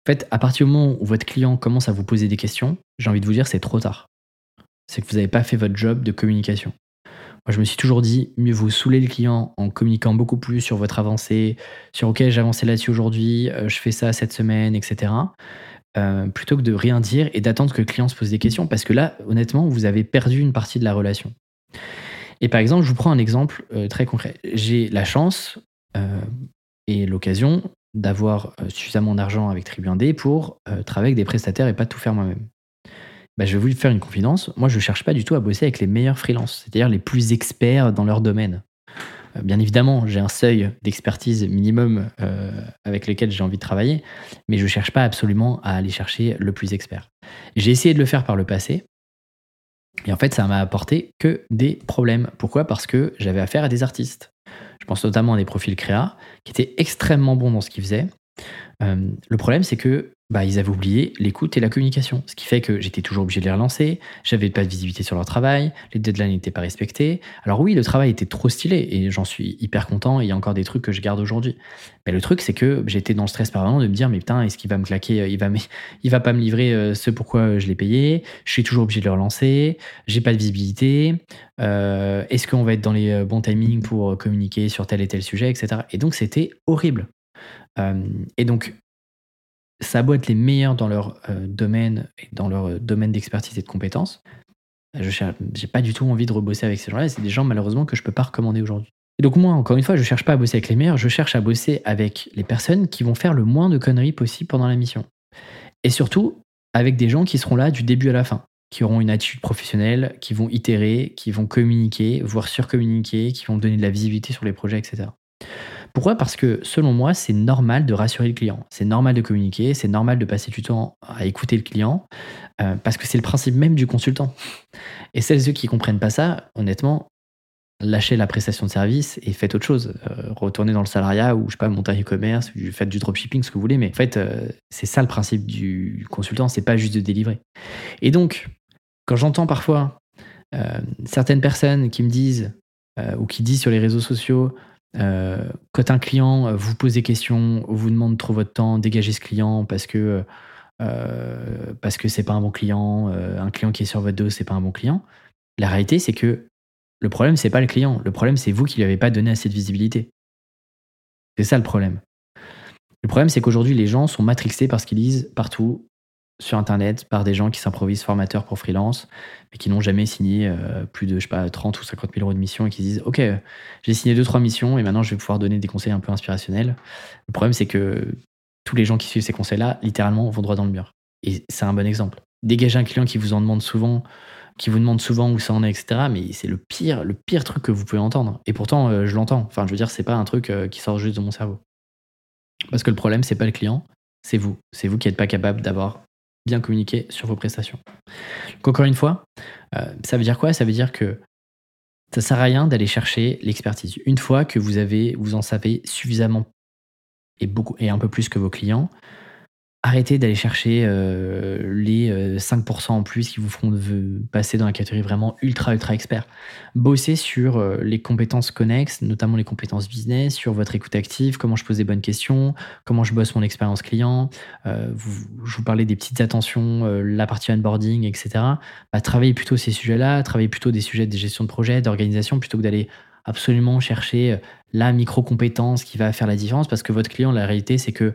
En fait, à partir du moment où votre client commence à vous poser des questions, j'ai envie de vous dire, c'est trop tard. C'est que vous n'avez pas fait votre job de communication. Moi, je me suis toujours dit, mieux vous saouler le client en communiquant beaucoup plus sur votre avancée, sur OK, j'ai avancé là-dessus aujourd'hui, euh, je fais ça cette semaine, etc. Euh, plutôt que de rien dire et d'attendre que le client se pose des questions, parce que là, honnêtement, vous avez perdu une partie de la relation. Et par exemple, je vous prends un exemple euh, très concret. J'ai la chance et l'occasion d'avoir suffisamment d'argent avec Tribu D pour travailler avec des prestataires et pas tout faire moi-même. Bah, je vais vous faire une confidence. Moi, je ne cherche pas du tout à bosser avec les meilleurs freelances, c'est-à-dire les plus experts dans leur domaine. Euh, bien évidemment, j'ai un seuil d'expertise minimum euh, avec lequel j'ai envie de travailler, mais je ne cherche pas absolument à aller chercher le plus expert. J'ai essayé de le faire par le passé, et en fait, ça m'a apporté que des problèmes. Pourquoi? Parce que j'avais affaire à des artistes. Je pense notamment à des profils créa qui étaient extrêmement bons dans ce qu'ils faisaient. Euh, le problème, c'est que bah, ils avaient oublié l'écoute et la communication. Ce qui fait que j'étais toujours obligé de les relancer, j'avais pas de visibilité sur leur travail, les deadlines n'étaient pas respectés. Alors oui, le travail était trop stylé et j'en suis hyper content, il y a encore des trucs que je garde aujourd'hui. Mais le truc, c'est que j'étais dans le stress permanent de me dire, mais putain, est-ce qu'il va me claquer, il va, il va pas me livrer euh, ce pourquoi je l'ai payé, je suis toujours obligé de le relancer, j'ai pas de visibilité, euh, est-ce qu'on va être dans les euh, bons timings pour communiquer sur tel et tel sujet, etc. Et donc c'était horrible. et donc ça être les meilleurs dans leur euh, domaine et dans leur euh, domaine d'expertise et de compétences, je n'ai pas du tout envie de rebosser avec ces gens-là. C'est des gens malheureusement que je ne peux pas recommander aujourd'hui. Et donc moi, encore une fois, je ne cherche pas à bosser avec les meilleurs, je cherche à bosser avec les personnes qui vont faire le moins de conneries possible pendant la mission. Et surtout, avec des gens qui seront là du début à la fin, qui auront une attitude professionnelle, qui vont itérer, qui vont communiquer, voire surcommuniquer, qui vont donner de la visibilité sur les projets, etc. Pourquoi? Parce que selon moi, c'est normal de rassurer le client. C'est normal de communiquer, c'est normal de passer du temps à écouter le client, euh, parce que c'est le principe même du consultant. Et celles ceux qui comprennent pas ça, honnêtement, lâchez la prestation de service et faites autre chose. Euh, retournez dans le salariat ou je sais pas, montez un e-commerce, faites du dropshipping, ce que vous voulez. Mais en fait, euh, c'est ça le principe du consultant, c'est pas juste de délivrer. Et donc, quand j'entends parfois certaines personnes qui me disent ou qui disent sur les réseaux sociaux euh, quand un client euh, vous pose des questions, vous demande trop votre temps, dégagez ce client parce que euh, parce que c'est pas un bon client, un client qui est sur votre dos, c'est pas un bon client. La réalité, c'est que le problème, c'est pas le client. Le problème, c'est vous qui lui avez pas donné assez de visibilité. C'est ça le problème. Le problème, c'est qu'aujourd'hui, les gens sont matrixés parce qu'ils lisent partout sur Internet par des gens qui s'improvisent formateurs pour freelance, mais qui n'ont jamais signé euh, plus de je sais pas, 30 ou 50 000 euros de mission et qui disent Ok, j'ai signé 2-3 missions et maintenant je vais pouvoir donner des conseils un peu inspirationnels. Le problème, c'est que tous les gens qui suivent ces conseils-là, littéralement, vont droit dans le mur. Et c'est un bon exemple. Dégager un client qui vous en demande souvent, qui vous demande souvent où ça en est, etc. Mais c'est le pire, le pire truc que vous pouvez entendre. Et pourtant, euh, je l'entends. Enfin, je veux dire, c'est pas un truc euh, qui sort juste de mon cerveau. Parce que le problème, c'est pas le client, c'est vous. C'est vous qui n'êtes pas capable d'avoir bien communiquer sur vos prestations. Donc encore une fois, euh, ça veut dire quoi? Ça veut dire que ça sert à rien d'aller chercher l'expertise. Une fois que vous avez, vous en savez suffisamment et beaucoup et un peu plus que vos clients, arrêtez d'aller chercher euh, les 5% euh, en plus qui vous feront passer dans la catégorie vraiment ultra ultra expert. Bossez sur euh, les compétences connexes, notamment les compétences business, sur votre écoute active, comment je pose des bonnes questions, comment je bosse mon expérience client. Vous, je vous parlais des petites attentions, la partie onboarding, etc. Bah, travaillez plutôt ces sujets-là, travaillez plutôt des sujets de gestion de projet, d'organisation, plutôt que d'aller absolument chercher la micro-compétence qui va faire la différence, parce que votre client, la réalité, c'est que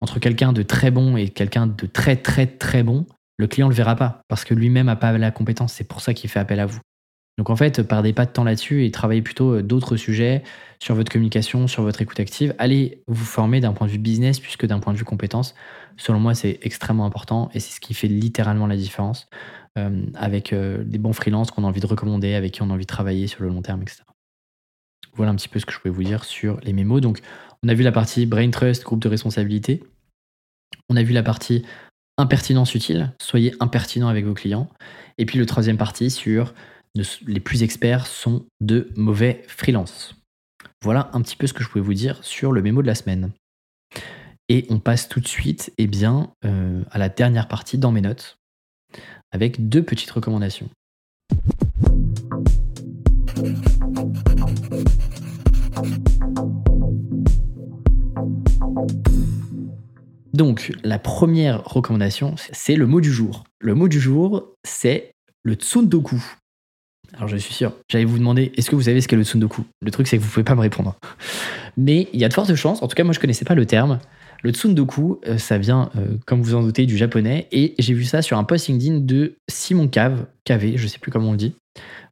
entre quelqu'un de très bon et quelqu'un de très très très bon, le client le verra pas parce que lui-même n'a pas la compétence. C'est pour ça qu'il fait appel à vous. Donc en fait, perdez pas de temps là-dessus et travaillez plutôt euh, d'autres sujets sur votre communication, sur votre écoute active. Allez vous former d'un point de vue business plus que d'un point de vue compétence. Selon moi, c'est extrêmement important et c'est ce qui fait littéralement la différence euh, avec euh, des bons freelances qu'on a envie de recommander, avec qui on a envie de travailler sur le long terme, etc. Voilà un petit peu ce que je pouvais vous dire sur les mémos. Donc on a vu la partie Brain Trust, groupe de responsabilité. On a vu la partie impertinence utile, soyez impertinent avec vos clients. Et puis le troisième partie sur les plus experts sont de mauvais freelance. Voilà un petit peu ce que je pouvais vous dire sur le mémo de la semaine. Et on passe tout de suite eh bien, euh, à la dernière partie dans mes notes, avec deux petites recommandations. Donc, la première recommandation, c'est le mot du jour. Le mot du jour, c'est le tsundoku. Alors, je suis sûr, j'allais vous demander, est-ce que vous savez ce qu'est le tsundoku? Le truc, c'est que vous pouvez pas me répondre. Mais il y a de fortes chances, en tout cas, moi, je connaissais pas le terme. Le tsundoku, euh, ça vient, euh, comme vous en doutez, du japonais. Et j'ai vu ça sur un post LinkedIn de Simon Cave, Cave, je sais plus comment on le dit,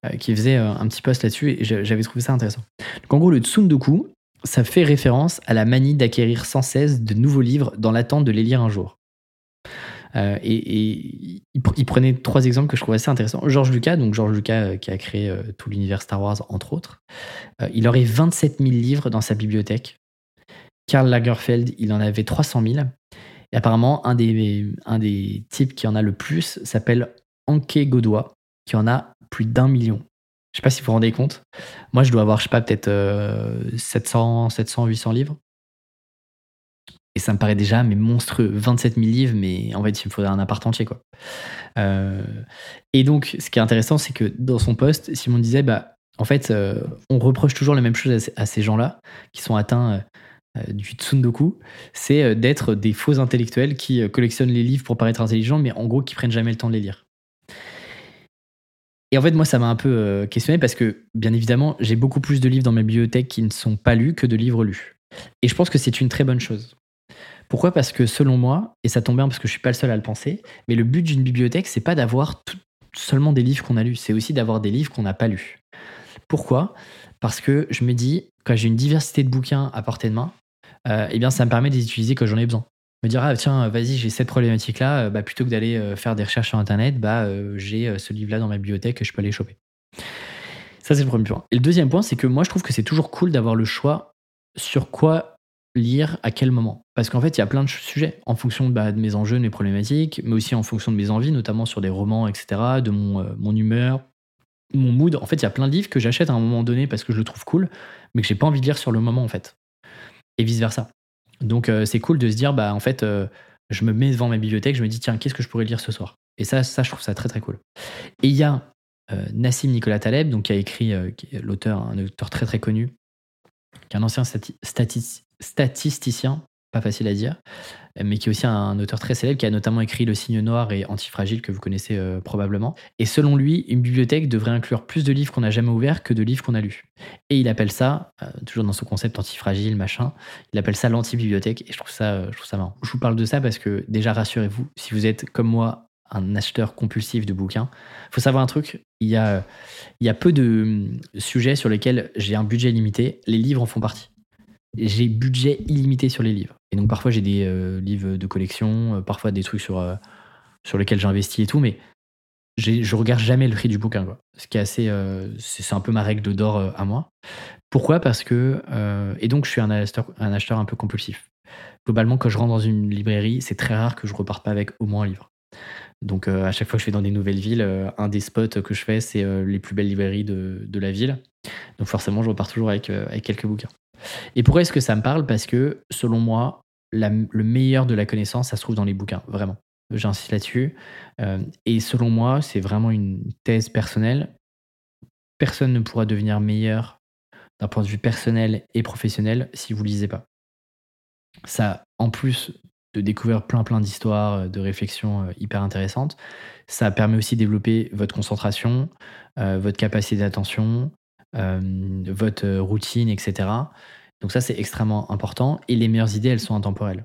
euh, qui faisait un petit post là-dessus et j'avais trouvé ça intéressant. Donc, en gros, le tsundoku, ça fait référence à la manie d'acquérir sans cesse de nouveaux livres dans l'attente de les lire un jour. Euh, et, il, prenait trois exemples que je trouvais assez intéressants. George Lucas, donc George Lucas euh, qui a créé euh, tout l'univers Star Wars, entre autres, il aurait 27 000 livres dans sa bibliothèque. Karl Lagerfeld, il en avait 300 000. Et apparemment, un des, un des types qui en a le plus s'appelle Anke Godoy, qui en a plus d'un million. Je sais pas si vous vous rendez compte. Moi, je dois avoir, je sais pas, peut-être 700, 700, 800 livres. Et ça me paraît déjà mais monstrueux. 27 000 livres, mais en fait, il me faudrait un appart entier, quoi. Euh, et donc, ce qui est intéressant, c'est que dans son poste, Simon disait, bah, en fait, euh, on reproche toujours la même chose à, ces gens-là qui sont atteints euh, du tsundoku, c'est d'être des faux intellectuels qui collectionnent les livres pour paraître intelligents, mais en gros, qui prennent jamais le temps de les lire. Et en fait, moi, ça m'a un peu euh, questionné parce que, bien évidemment, j'ai beaucoup plus de livres dans ma bibliothèque qui ne sont pas lus que de livres lus. Et je pense que c'est une très bonne chose. Pourquoi? Parce que selon moi, et ça tombe bien parce que je suis pas le seul à le penser, mais le but d'une bibliothèque, c'est pas d'avoir seulement des livres qu'on a lus, c'est aussi d'avoir des livres qu'on n'a pas lus. Pourquoi? Parce que je me dis, quand j'ai une diversité de bouquins à portée de main, euh, eh bien, ça me permet de les utiliser quand j'en ai besoin me dire ah tiens vas-y j'ai cette problématique là euh, bah, plutôt que d'aller euh, faire des recherches sur internet bah euh, j'ai ce livre là dans ma bibliothèque que je peux aller choper. Ça c'est le premier point. Et le deuxième point c'est que moi je trouve que c'est toujours cool d'avoir le choix sur quoi lire à quel moment. Parce qu'en fait il y a plein de sujets. En fonction bah, de mes enjeux de mes problématiques mais aussi en fonction de mes envies notamment sur des romans etc de mon, mon humeur mon mood. En fait il y a plein de livres que j'achète à un moment donné parce que je le trouve cool mais que j'ai pas envie de lire sur le moment en fait. Et vice versa donc euh, c'est cool de se dire, bah en fait, euh, je me mets devant ma bibliothèque, je me dis, tiens, qu'est-ce que je pourrais lire ce soir? Et ça, ça, je trouve ça très très cool. Et il y a euh, Nassim Nicolas Taleb, donc, qui a écrit, l'auteur, un auteur très très connu, qui est un ancien statisticien, pas facile à dire, mais qui est aussi un auteur très célèbre, qui a notamment écrit Le Signe Noir et Antifragile, que vous connaissez euh, probablement. Et selon lui, une bibliothèque devrait inclure plus de livres qu'on n'a jamais ouverts que de livres qu'on a lus. Et il appelle ça, euh, toujours dans ce concept antifragile, machin, il appelle ça l'anti-bibliothèque, et je trouve, ça, euh, je trouve ça marrant. Je vous parle de ça parce que, déjà, rassurez-vous, si vous êtes comme moi un acheteur compulsif de bouquins, faut savoir un truc, il y a, il y a peu de sujets sur lesquels j'ai un budget limité, les livres en font partie j'ai budget illimité sur les livres. Et donc parfois j'ai des euh, livres de collection, euh, parfois des trucs sur, euh, sur lesquels j'investis et tout, mais je regarde jamais le prix du bouquin. Ce qui est assez, c'est un peu ma règle d'or à moi. Pourquoi? Parce que et donc je suis un acheteur, un acheteur un peu compulsif. Globalement, quand je rentre dans une librairie, c'est très rare que je reparte pas avec au moins un livre. Donc à chaque fois que je vais dans des nouvelles villes, un des spots que je fais, c'est les plus belles librairies de, de, la ville. Donc forcément, je repars toujours avec, avec quelques bouquins. Et pourquoi est-ce que ça me parle? Parce que, selon moi, le meilleur de la connaissance, ça se trouve dans les bouquins, vraiment. J'insiste là-dessus. Euh, et selon moi, c'est vraiment une thèse personnelle. Personne ne pourra devenir meilleur d'un point de vue personnel et professionnel si vous lisez pas. Ça, en plus de découvrir plein plein d'histoires, de réflexions euh, hyper intéressantes, ça permet aussi de développer votre concentration, euh, votre capacité d'attention, euh, votre routine, etc. Donc ça, c'est extrêmement important. Et les meilleures idées, elles sont intemporelles.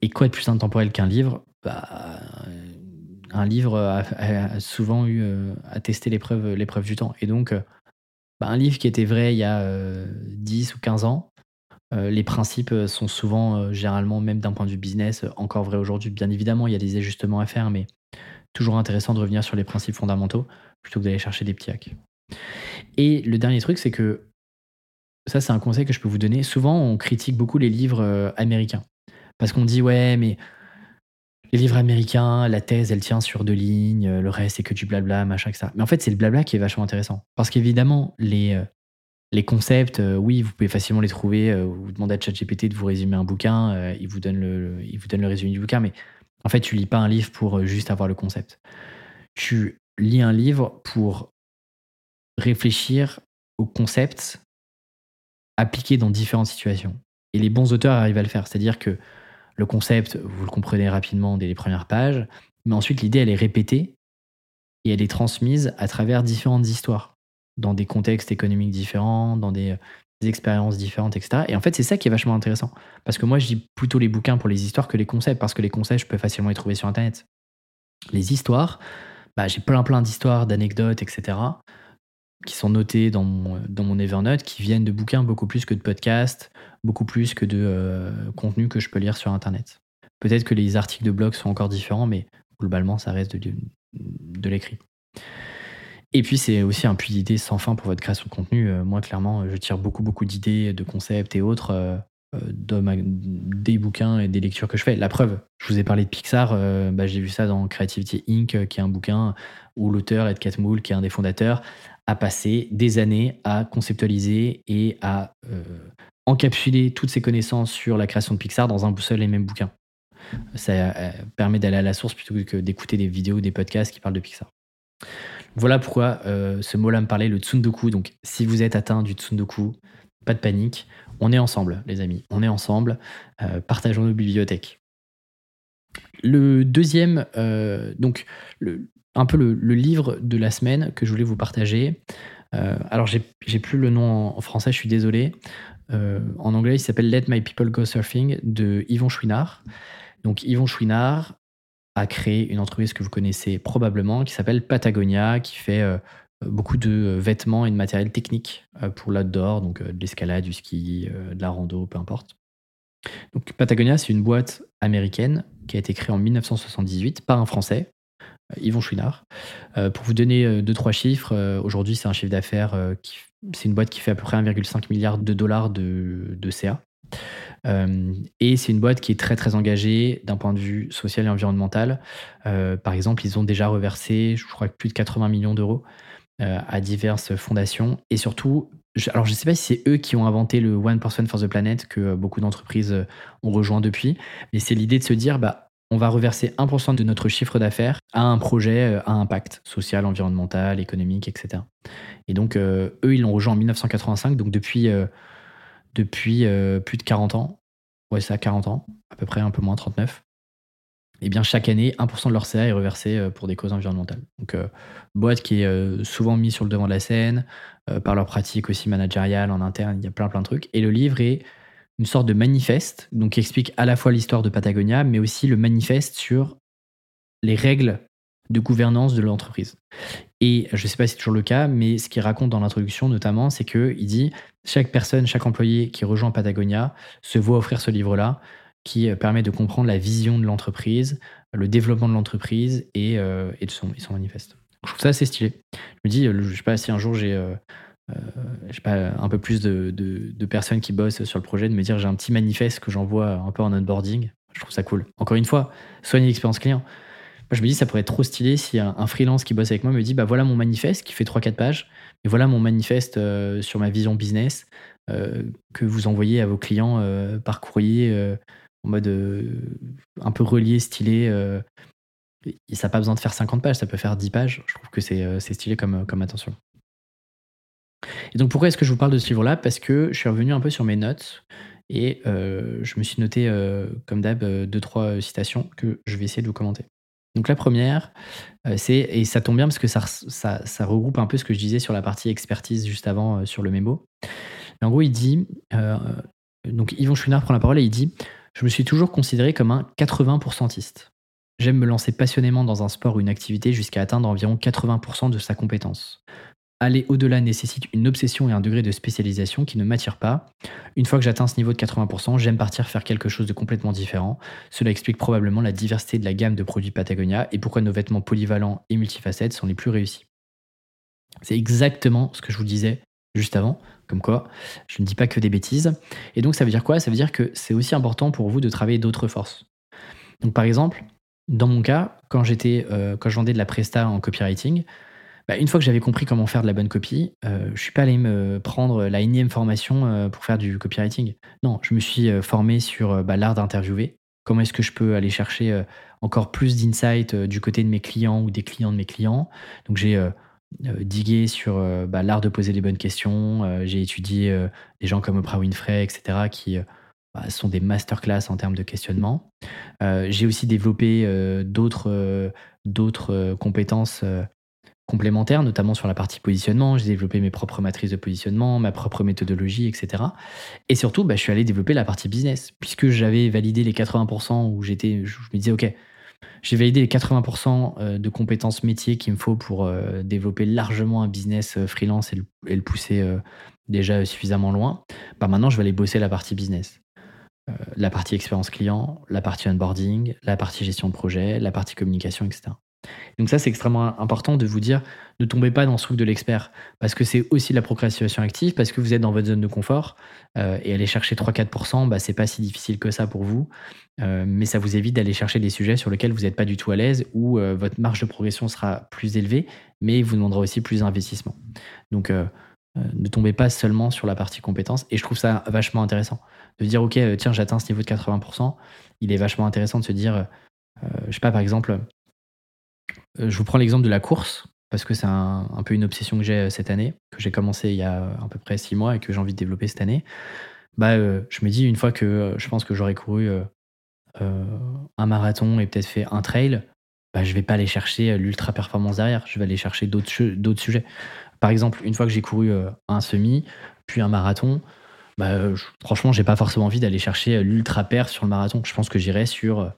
Et quoi de plus intemporel qu'un livre? Bah, Un livre a, souvent eu à tester l'épreuve, du temps. Et donc, bah, un livre qui était vrai il y a 10 ou 15 ans, les principes sont souvent, généralement, même d'un point de vue business, encore vrais aujourd'hui. Bien évidemment, il y a des ajustements à faire, mais toujours intéressant de revenir sur les principes fondamentaux plutôt que d'aller chercher des petits hacks. Et le dernier truc, c'est que ça, c'est un conseil que je peux vous donner. Souvent, on critique beaucoup les livres euh, américains. Parce qu'on dit, ouais, mais les livres américains, la thèse, elle tient sur deux lignes, le reste, c'est que du blabla, machin, ça. Mais en fait, c'est le blabla qui est vachement intéressant. Parce qu'évidemment, les, les concepts, oui, vous pouvez facilement les trouver. vous demandez à ChatGPT de vous résumer un bouquin, il, vous donne le, il vous donne le résumé du bouquin, mais en fait, tu lis pas un livre pour juste avoir le concept. Tu lis un livre pour réfléchir au concept appliqué dans différentes situations. Et les bons auteurs arrivent à le faire. C'est-à-dire que le concept, vous le comprenez rapidement dès les premières pages, mais ensuite l'idée, elle est répétée et elle est transmise à travers différentes histoires, dans des contextes économiques différents, dans des, expériences différentes, etc. Et en fait, c'est ça qui est vachement intéressant. Parce que moi, je dis plutôt les bouquins pour les histoires que les concepts, parce que les concepts, je peux facilement les trouver sur Internet. Les histoires, bah, j'ai plein plein d'histoires, d'anecdotes, etc qui sont notés dans mon, dans mon Evernote, qui viennent de bouquins beaucoup plus que de podcasts, beaucoup plus que de euh, contenu que je peux lire sur Internet. Peut-être que les articles de blog sont encore différents, mais globalement, ça reste de, de, l'écrit. Et puis, c'est aussi un puits d'idées sans fin pour votre création de contenu. Euh, moi, clairement, je tire beaucoup, beaucoup d'idées, de concepts et autres euh, des bouquins et des lectures que je fais. La preuve, je vous ai parlé de Pixar, bah, j'ai vu ça dans Creativity Inc., qui est un bouquin où l'auteur, Ed Catmull, qui est un des fondateurs, a passé des années à conceptualiser et à euh, encapsuler toutes ses connaissances sur la création de Pixar dans un seul et même bouquin. Ça euh, permet d'aller à la source plutôt que d'écouter des vidéos ou des podcasts qui parlent de Pixar. Voilà pourquoi euh, ce mot-là me parlait, le tsundoku. Donc, si vous êtes atteint du tsundoku, pas de panique. On est ensemble, les amis. On est ensemble. partageons nos bibliothèques. Le deuxième, donc, le, un peu le, livre de la semaine que je voulais vous partager. Euh, alors, j'ai plus le nom en, français, je suis désolé. Euh, en anglais, il s'appelle Let My People Go Surfing de Yvon Chouinard. Donc, Yvon Chouinard a créé une entreprise que vous connaissez probablement qui s'appelle Patagonia, qui fait euh, beaucoup de vêtements et de matériel technique pour l'outdoor, donc de l'escalade, du ski, de la rando, peu importe. Donc, Patagonia, c'est une boîte américaine qui a été créée en 1978 par un Français Yvon Chouinard. Euh, pour vous donner euh, deux, trois chiffres, euh, aujourd'hui, c'est un chiffre d'affaires, c'est une boîte qui fait à peu près 1,5 milliard de dollars de, CA. et c'est une boîte qui est très très engagée d'un point de vue social et environnemental. par exemple, ils ont déjà reversé, je crois, plus de 80 millions d'euros à diverses fondations. Et surtout, alors je ne sais pas si c'est eux qui ont inventé le One Person for the Planet que beaucoup d'entreprises ont rejoint depuis, mais c'est l'idée de se dire, bah, on va reverser 1% de notre chiffre d'affaires à un projet euh, à impact social, environnemental, économique, etc. Et donc, euh, eux, ils l'ont rejoint en 1985, donc depuis, euh, plus de 40 ans. Ouais, ça, 40 ans, à peu près un peu moins, 39. Et eh bien, chaque année, 1% de leur CA est reversé pour des causes environnementales. Donc, boîte qui est souvent mise sur le devant de la scène, par leur pratique aussi managériale en interne, il y a plein plein de trucs. Et le livre est une sorte de manifeste, donc qui explique à la fois l'histoire de Patagonia, mais aussi le manifeste sur les règles de gouvernance de l'entreprise. Et je ne sais pas si c'est toujours le cas, mais ce qu'il raconte dans l'introduction notamment, c'est qu'il dit chaque personne, chaque employé qui rejoint Patagonia se voit offrir ce livre-là qui euh, permet de comprendre la vision de l'entreprise, le développement de l'entreprise et, euh, et, son, son manifeste. Je trouve ça assez stylé. Je me dis, euh, je ne sais pas si un jour j'ai je sais pas, un peu plus de, personnes qui bossent sur le projet, de me dire j'ai un petit manifeste que j'envoie un peu en onboarding. Je trouve ça cool. Encore une fois, soigner l'expérience client. Moi, je me dis ça pourrait être trop stylé si un, freelance qui bosse avec moi me dit bah voilà mon manifeste qui fait 3-4 pages, et voilà mon manifeste euh, sur ma vision business euh, que vous envoyez à vos clients par courrier en mode un peu relié, stylé. et ça n'a pas besoin de faire 50 pages, ça peut faire 10 pages. Je trouve que c'est stylé comme attention. Et donc pourquoi est-ce que je vous parle de ce livre-là? Parce que je suis revenu un peu sur mes notes et euh, je me suis noté, euh, comme d'hab, euh, deux, trois citations que je vais essayer de vous commenter. Donc la première, c'est, et ça tombe bien parce que ça, regroupe un peu ce que je disais sur la partie expertise juste avant sur le mémo. en gros, il dit, donc Yvon Chouinard prend la parole et il dit, je me suis toujours considéré comme un 80%iste. J'aime me lancer passionnément dans un sport ou une activité jusqu'à atteindre environ 80% de sa compétence. Aller au-delà nécessite une obsession et un degré de spécialisation qui ne m'attire pas. Une fois que j'atteins ce niveau de 80%, j'aime partir faire quelque chose de complètement différent. Cela explique probablement la diversité de la gamme de produits Patagonia et pourquoi nos vêtements polyvalents et multifacettes sont les plus réussis. C'est exactement ce que je vous disais juste avant, comme quoi je ne dis pas que des bêtises. Et donc ça veut dire quoi? Ça veut dire que c'est aussi important pour vous de travailler d'autres forces. Donc par exemple, Dans mon cas, quand, j'étais, quand je vendais de la presta en copywriting, bah, une fois que j'avais compris comment faire de la bonne copie, euh, je suis pas allé me prendre la énième formation pour faire du copywriting. Non, je me suis formé sur bah, l'art d'interviewer. Comment est-ce que je peux aller chercher encore plus d'insights du côté de mes clients ou des clients de mes clients? Donc j'ai digué sur bah, l'art de poser les bonnes questions. j'ai étudié des gens comme Oprah Winfrey, etc., qui sont des masterclass en termes de questionnement. j'ai aussi développé d'autres d'autres compétences complémentaires, notamment sur la partie positionnement. J'ai développé mes propres matrices de positionnement, ma propre méthodologie, etc. Et surtout, bah, je suis allé développer la partie business, puisque j'avais validé les 80% où j'étais, je me disais, OK, j'ai validé les 80% euh, de compétences métiers qu'il me faut pour euh, développer largement un business euh, freelance et le, pousser déjà suffisamment loin. Bah maintenant, je vais aller bosser la partie business. la partie expérience client, la partie onboarding, la partie gestion de projet, la partie communication, etc. Donc ça, c'est extrêmement important de vous dire, ne tombez pas dans ce truc de l'expert, parce que c'est aussi la procrastination active, parce que vous êtes dans votre zone de confort, euh, et aller chercher 3-4%, bah, c'est pas si difficile que ça pour vous, euh, mais ça vous évite d'aller chercher des sujets sur lesquels vous n'êtes pas du tout à l'aise, où euh, votre marge de progression sera plus élevée, mais vous demandera aussi plus d'investissement. Donc ne tombez pas seulement sur la partie compétences, et je trouve ça vachement intéressant, de dire, ok, tiens, j'atteins ce niveau de 80%, il est vachement intéressant de se dire, je sais pas, par exemple, je vous prends l'exemple de la course, parce que c'est un, peu une obsession que j'ai euh, cette année, que j'ai commencé il y a à peu près six mois et que j'ai envie de développer cette année. Bah, euh, je me dis, une fois que je pense que j'aurai couru un marathon et peut-être fait un trail, bah, je vais pas aller chercher l'ultra performance derrière, je vais aller chercher d'autres sujets. Par exemple, une fois que j'ai couru un semi, puis un marathon, bah, je, franchement, j'ai pas forcément envie d'aller chercher l'ultra perf sur le marathon. Je pense que j'irai sur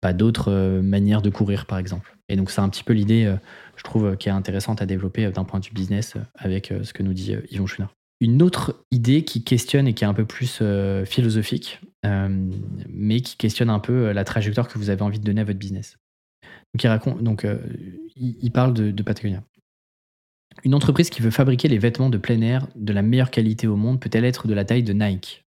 pas d'autres manières de courir, par exemple. Et donc, c'est un petit peu l'idée, euh, je trouve, euh, qui est intéressante à développer euh, d'un point de vue business avec ce que nous dit Yvon Schuner. Une autre idée qui questionne et qui est un peu plus philosophique, mais qui questionne un peu la trajectoire que vous avez envie de donner à votre business. Donc, il, raconte, donc, il, parle de, de Patagonia. Une entreprise qui veut fabriquer les vêtements de plein air de la meilleure qualité au monde peut-elle être de la taille de Nike?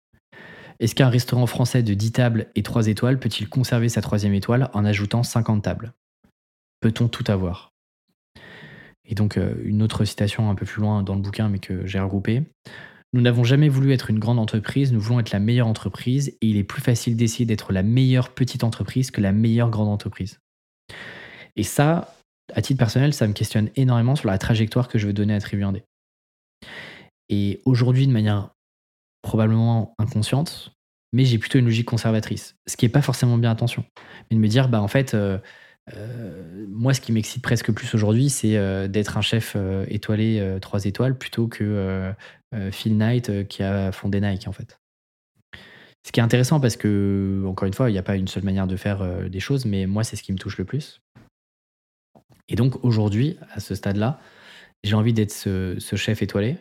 Est-ce qu'un restaurant français de 10 tables et 3 étoiles peut-il conserver sa troisième étoile en ajoutant 50 tables? Peut-on tout avoir? Et donc, euh, une autre citation un peu plus loin dans le bouquin, mais que j'ai regroupée. Nous n'avons jamais voulu être une grande entreprise, nous voulons être la meilleure entreprise, et il est plus facile d'essayer d'être la meilleure petite entreprise que la meilleure grande entreprise. Et ça, à titre personnel, ça me questionne énormément sur la trajectoire que je veux donner à Tribu Et aujourd'hui, de manière probablement inconsciente, mais j'ai plutôt une logique conservatrice. Ce qui n'est pas forcément bien attention. Mais de me dire, bah en fait, euh, euh, moi, ce qui m'excite presque plus aujourd'hui, c'est euh, d'être un chef étoilé 3 étoiles plutôt que Phil Knight qui a fondé Nike, en fait. Ce qui est intéressant parce que, encore une fois, il n'y a pas une seule manière de faire des choses, mais moi, c'est ce qui me touche le plus. Et donc, aujourd'hui, à ce stade-là, j'ai envie d'être ce, chef étoilé.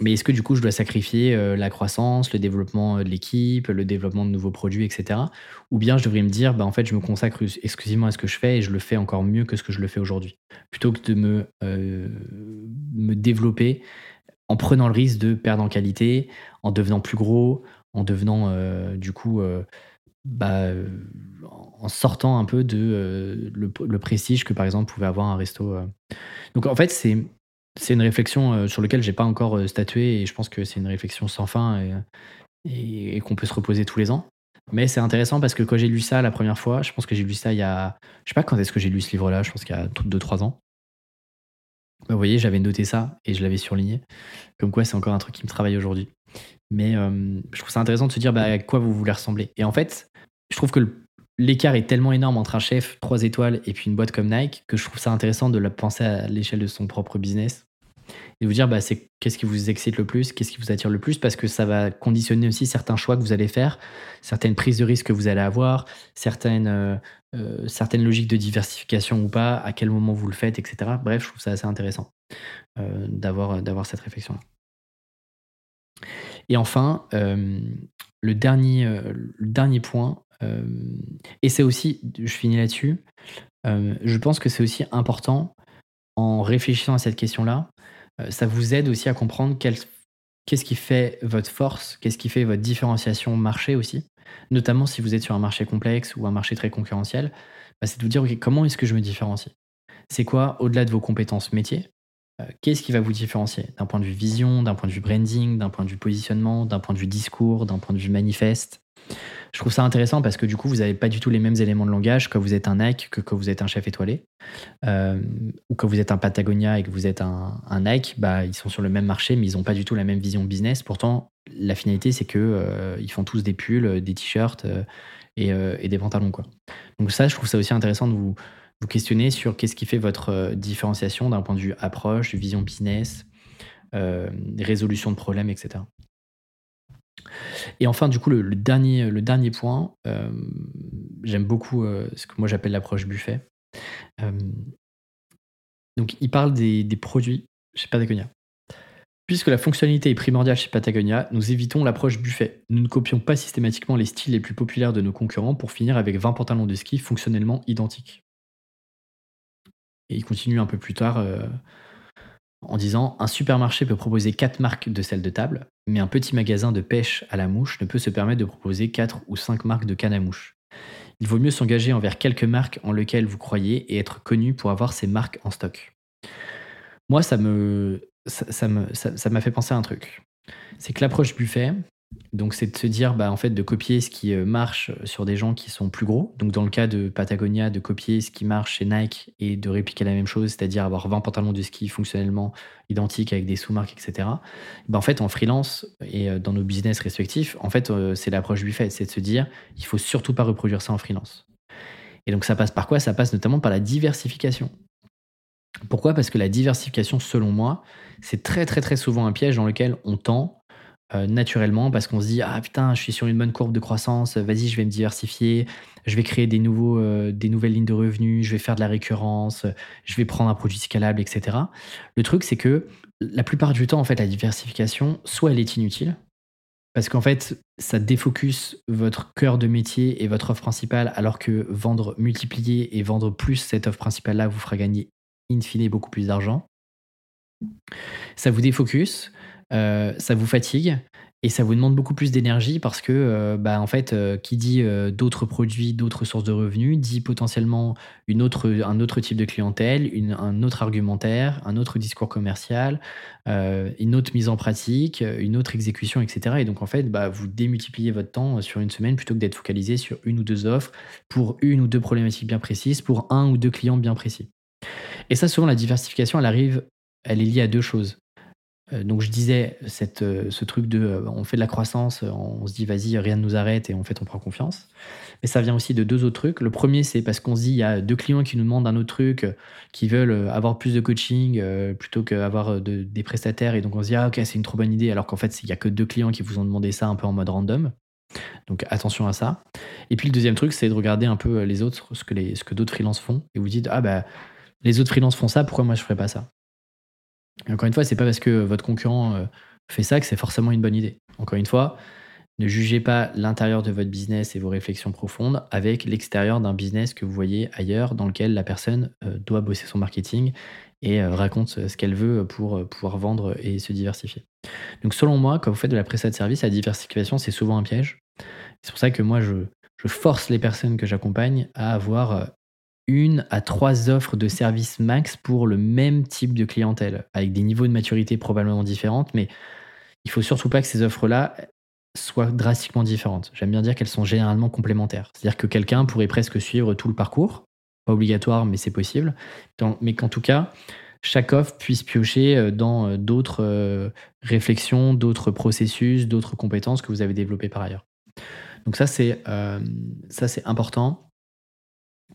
Mais est-ce que du coup, je dois sacrifier euh, la croissance, le développement euh, de l'équipe, le développement de nouveaux produits, etc. Ou bien je devrais me dire, bah, en fait, je me consacre exclusivement à ce que je fais et je le fais encore mieux que ce que je le fais aujourd'hui? Plutôt que de me, euh, me développer en prenant le risque de perdre en qualité, en devenant plus gros, en devenant du coup, bah, en sortant un peu de le, le, prestige que par exemple pouvait avoir un resto. Donc en fait, c'est c'est une réflexion euh, sur laquelle j'ai pas encore euh, statué et je pense que c'est une réflexion sans fin et, qu'on peut se reposer tous les ans. Mais c'est intéressant parce que quand j'ai lu ça la première fois, je pense que j'ai lu ça il y a. Je sais pas quand est-ce que j'ai lu ce livre-là, je pense qu'il y a 2-3 ans. Bah, vous voyez, j'avais noté ça et je l'avais surligné. Comme quoi, c'est encore un truc qui me travaille aujourd'hui. Mais euh, je trouve ça intéressant de se dire bah, à quoi vous voulez ressembler. Et en fait, je trouve que l'écart est tellement énorme entre un chef 3 étoiles et puis une boîte comme Nike que je trouve ça intéressant de la penser à l'échelle de son propre business et vous dire bah, c'est qu'est-ce qui vous excite le plus, qu'est-ce qui vous attire le plus, parce que ça va conditionner aussi certains choix que vous allez faire, certaines prises de risques que vous allez avoir, certaines, euh, euh, certaines logiques de diversification ou pas, à quel moment vous le faites, etc. Bref, je trouve ça assez intéressant euh, d'avoir, cette réflexion-là. Et enfin, le, dernier, le dernier point, et c'est aussi, je finis là-dessus, je pense que c'est aussi important en réfléchissant à cette question-là, ça vous aide aussi à comprendre qu'est-ce qui fait votre force, qu'est-ce qui fait votre différenciation marché aussi? notamment si vous êtes sur un marché complexe ou un marché très concurrentiel, bah, c'est de vous dire comment est-ce que je me différencie? C'est quoi, au-delà de vos compétences métiers, euh, qu'est-ce qui va vous différencier? D'un point de vue vision, d'un point de vue branding, d'un point de vue positionnement, d'un point de vue discours, d'un point de vue manifeste? Je trouve ça intéressant parce que du coup, vous n'avez pas du tout les mêmes éléments de langage quand vous êtes un Nike que quand vous êtes un chef étoilé. Euh, ou quand vous êtes un Patagonia et que vous êtes un, Nike, bah, ils sont sur le même marché, mais ils n'ont pas du tout la même vision business. Pourtant, la finalité, c'est qu'ils euh, font tous des pulls, des t-shirts euh, et, des pantalons. Quoi. Donc ça, je trouve ça aussi intéressant de vous, vous questionner sur qu'est-ce qui fait votre différenciation d'un point de vue approche, vision business, résolution de problèmes, etc. Et enfin, du coup, le, dernier, le dernier point, euh, j'aime beaucoup euh, ce que moi j'appelle l'approche buffet. Euh, donc, il parle des, produits chez Patagonia. Puisque la fonctionnalité est primordiale chez Patagonia, nous évitons l'approche buffet. Nous ne copions pas systématiquement les styles les plus populaires de nos concurrents pour finir avec 20 pantalons de ski fonctionnellement identiques. Et il continue un peu plus tard en disant Un supermarché peut proposer 4 marques de sel de table, mais un petit magasin de pêche à la mouche ne peut se permettre de proposer 4 ou 5 marques de canne à mouche. Il vaut mieux s'engager envers quelques marques en lesquelles vous croyez et être connu pour avoir ces marques en stock. Moi, ça me, ça, me, ça m'a fait penser à un truc. C'est que l'approche buffet, donc, c'est de se dire, bah, en fait, de copier ce qui euh, marche sur des gens qui sont plus gros. Donc, dans le cas de Patagonia, de copier ce qui marche chez Nike et de répliquer la même chose, c'est-à-dire avoir 20 pantalons de ski fonctionnellement identiques avec des sous-marques, etc. Bah, en fait, en freelance et euh, dans nos business respectifs, en fait, euh, c'est l'approche du fait, c'est de se dire, il faut surtout pas reproduire ça en freelance. Et donc, ça passe par quoi? Ça passe notamment par la diversification. Pourquoi? Parce que la diversification, selon moi, c'est très très très souvent un piège dans lequel on tend euh, naturellement parce qu'on se dit ah putain je suis sur une bonne courbe de croissance vas-y je vais me diversifier je vais créer des nouveaux euh, des nouvelles lignes de revenus je vais faire de la récurrence je vais prendre un produit scalable etc le truc c'est que la plupart du temps en fait la diversification soit elle est inutile parce qu'en fait ça défocus votre cœur de métier et votre offre principale alors que vendre multiplier et vendre plus cette offre principale là vous fera gagner in fine beaucoup plus d'argent. Ça vous défocus euh, ça vous fatigue et ça vous demande beaucoup plus d'énergie parce que, euh, bah, en fait, euh, qui dit d'autres produits, d'autres sources de revenus, dit potentiellement une autre, un autre type de clientèle, un autre argumentaire, un autre discours commercial, une autre mise en pratique, une autre exécution, etc. Et donc, en fait, bah, vous démultipliez votre temps sur une semaine plutôt que d'être focalisé sur une ou deux offres pour une ou deux problématiques bien précises, pour un ou deux clients bien précis. Et ça, souvent, la diversification, elle arrive, elle est liée à deux choses. Euh, donc je disais euh, ce truc de euh, on fait de la croissance, on se dit vas-y, rien ne nous arrête et en fait on prend confiance. Mais ça vient aussi de deux autres trucs. Le premier, c'est parce qu'on se dit il y a deux clients qui nous demandent un autre truc, qui veulent avoir plus de coaching plutôt qu'avoir de, des prestataires. Et donc on se dit ah ok, c'est une trop bonne idée, alors qu'en fait il n'y a que deux clients qui vous ont demandé ça un peu en mode random. Donc attention à ça. Et puis le deuxième truc, c'est de regarder un peu les autres, ce que, d'autres freelances font. Et vous dites ah bah les autres freelances font ça, pourquoi moi je ferais pas ça? Encore une fois, c'est pas parce que votre concurrent euh, fait ça que c'est forcément une bonne idée. Encore une fois, ne jugez pas l'intérieur de votre business et vos réflexions profondes avec l'extérieur d'un business que vous voyez ailleurs dans lequel la personne euh, doit bosser son marketing et euh, raconte ce qu'elle veut pour pouvoir vendre et se diversifier. Donc selon moi, quand vous faites de la prestation de service, la diversification, c'est souvent un piège. C'est pour ça que moi, je, je force les personnes que j'accompagne à avoir une à trois offres de service max pour le même type de clientèle, avec des niveaux de maturité probablement différents, mais il faut surtout pas que ces offres-là soient drastiquement différentes. J'aime bien dire qu'elles sont généralement complémentaires. C'est-à-dire que quelqu'un pourrait presque suivre tout le parcours, pas obligatoire, mais c'est possible, mais qu'en tout cas, chaque offre puisse piocher euh, dans euh, d'autres euh, réflexions, d'autres processus, d'autres compétences que vous avez développées par ailleurs. Donc ça c'est important.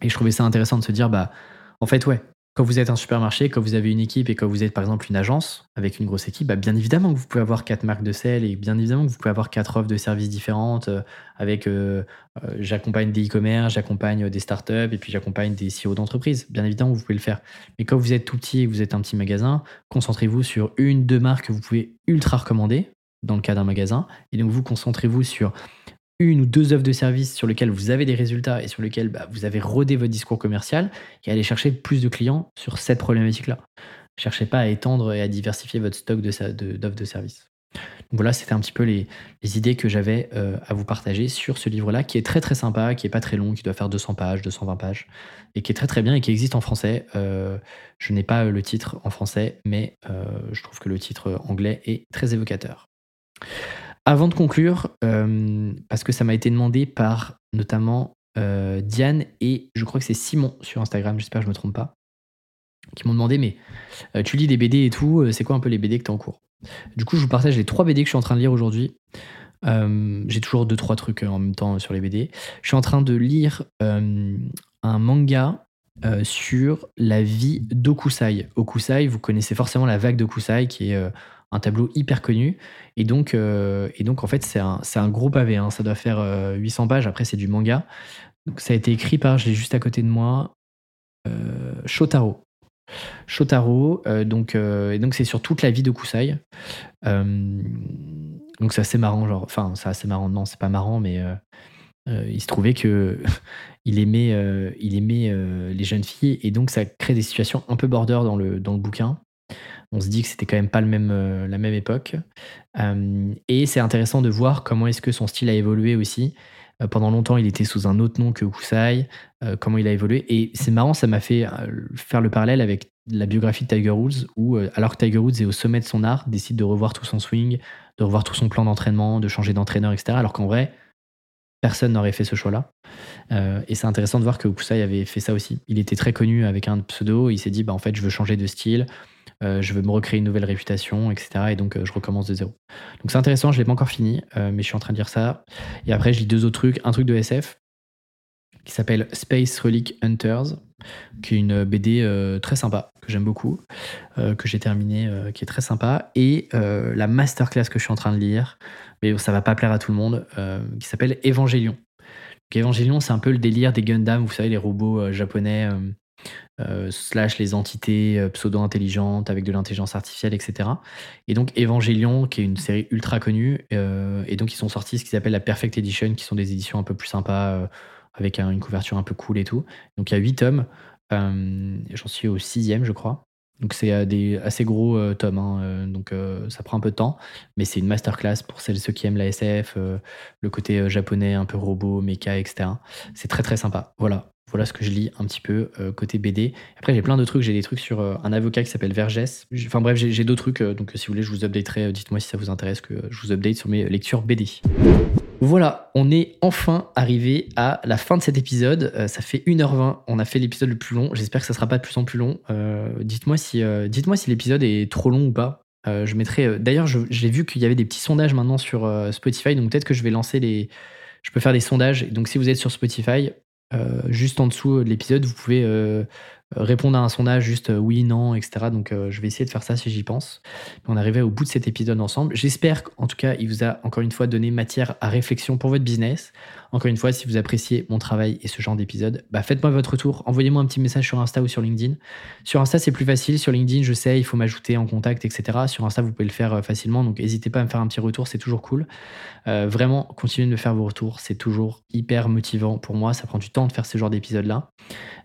Et je trouvais ça intéressant de se dire, bah, en fait, ouais, quand vous êtes un supermarché, quand vous avez une équipe et quand vous êtes par exemple une agence avec une grosse équipe, bah, bien évidemment que vous pouvez avoir quatre marques de sel et bien évidemment que vous pouvez avoir quatre offres de services différentes euh, avec euh, euh, j'accompagne des e-commerce, j'accompagne des startups et puis j'accompagne des CEO d'entreprise. Bien évidemment, vous pouvez le faire. Mais quand vous êtes tout petit et que vous êtes un petit magasin, concentrez-vous sur une, deux marques que vous pouvez ultra recommander dans le cas d'un magasin et donc vous concentrez-vous sur une ou deux offres de service sur lesquelles vous avez des résultats et sur lesquelles bah, vous avez rodé votre discours commercial et aller chercher plus de clients sur cette problématique-là. Cherchez pas à étendre et à diversifier votre stock d'offres de, de, services. voilà, c'était un petit peu les, idées que j'avais euh, à vous partager sur ce livre-là, qui est très très sympa, qui est pas très long, qui doit faire 200 pages, 220 pages, et qui est très très bien et qui existe en français. Euh, je n'ai pas le titre en français, mais euh, je trouve que le titre anglais est très évocateur. Avant de conclure, parce que ça m'a été demandé par notamment Diane et je crois que c'est Simon sur Instagram, j'espère que je ne me trompe pas, qui m'ont demandé mais tu lis des BD et tout, c'est quoi un peu les BD que tu as en cours? Du coup, je vous partage les trois BD que je suis en train de lire aujourd'hui. Euh, j'ai toujours deux trois trucs euh, en même temps sur les BD. Je suis en train de lire euh, un manga sur la vie d'Okusai. Okusai, vous connaissez forcément la vague d'Okusai, qui est un tableau hyper connu. Et donc, et donc en fait, c'est un, un, gros pavé. Hein. Ça doit faire 800 pages. Après, c'est du manga. Donc, ça a été écrit par, je l'ai juste à côté de moi, Shotaro. Shotaro, euh, donc, euh, et donc c'est sur toute la vie de Kusai. Euh, donc c'est assez marrant, genre, enfin c'est assez marrant, non c'est pas marrant, mais il se trouvait que il aimait, il aimait les jeunes filles et donc ça crée des situations un peu border dans le, dans le bouquin. On se dit que c'était quand même pas le même, la même époque. et c'est intéressant de voir comment est-ce que son style a évolué aussi. pendant longtemps, il était sous un autre nom que Kusai. comment il a évolué. Et c'est marrant, ça m'a fait faire le parallèle avec la biographie de Tiger Woods, où euh, alors que Tiger Woods est au sommet de son art, décide de revoir tout son swing, de revoir tout son plan d'entraînement, de changer d'entraîneur, etc. Alors qu'en vrai, personne n'aurait fait ce choix-là. Euh, et c'est intéressant de voir que Kusai avait fait ça aussi. Il était très connu avec un pseudo, il s'est dit, bah, en fait, je veux changer de style, euh, je veux me recréer une nouvelle réputation, etc. Et donc, je recommence de zéro. Donc, c'est intéressant, je ne l'ai pas encore fini, mais je suis en train de dire ça. Et après, je lis deux autres trucs. Un truc de SF qui s'appelle Space Relic Hunters, qui est une BD euh, très sympa, que j'aime beaucoup, euh, que j'ai terminé, euh, qui est très sympa, et la masterclass que je suis en train de lire, mais ça va pas plaire à tout le monde, qui s'appelle Evangelion. Evangelion, c'est un peu le délire des Gundam, vous savez, les robots japonais, slash les entités pseudo-intelligentes avec de l'intelligence artificielle, etc. Et donc Evangelion, qui est une série ultra connue, et donc ils sont sortis ce qu'ils appellent la Perfect Edition, qui sont des éditions un peu plus sympas avec une couverture un peu cool et tout. Donc il y a 8 tomes. Euh, j'en suis au sixième, je crois. Donc c'est euh, des assez gros euh, tomes, hein, donc ça prend un peu de temps, mais c'est une masterclass pour celles ceux qui aiment la SF, le côté japonais, un peu robot, mecha, etc. C'est très très sympa. Voilà, voilà ce que je lis un petit peu côté BD. Après j'ai plein de trucs, j'ai des trucs sur un avocat qui s'appelle Vergès. Enfin bref, j'ai d'autres trucs, donc si vous voulez je vous updaterai, dites-moi si ça vous intéresse que je vous update sur mes lectures BD. Voilà, on est enfin arrivé à la fin de cet épisode. Euh, ça fait 1h20, on a fait l'épisode le plus long. J'espère que ça sera pas de plus en plus long. Euh, dites-moi si, euh, si l'épisode est trop long ou pas. je mettrai. D'ailleurs, j'ai vu qu'il y avait des petits sondages maintenant sur Spotify, donc peut-être que je vais lancer les. Je peux faire des sondages. Donc si vous êtes sur Spotify, juste en dessous de l'épisode, vous pouvez répondre à un sondage juste euh, oui, non, etc. Donc euh, je vais essayer de faire ça si j'y pense. On est arrivé au bout de cet épisode ensemble. J'espère qu'en tout cas, il vous a encore une fois donné matière à réflexion pour votre business. Encore une fois, si vous appréciez mon travail et ce genre d'épisode, bah faites-moi votre retour. Envoyez-moi un petit message sur Insta ou sur LinkedIn. Sur Insta, c'est plus facile. Sur LinkedIn, je sais, il faut m'ajouter en contact, etc. Sur Insta, vous pouvez le faire euh, facilement. Donc n'hésitez pas à me faire un petit retour, c'est toujours cool. vraiment, continuez de me faire vos retours. C'est toujours hyper motivant pour moi. Ça prend du temps de faire ce genre d'épisode-là.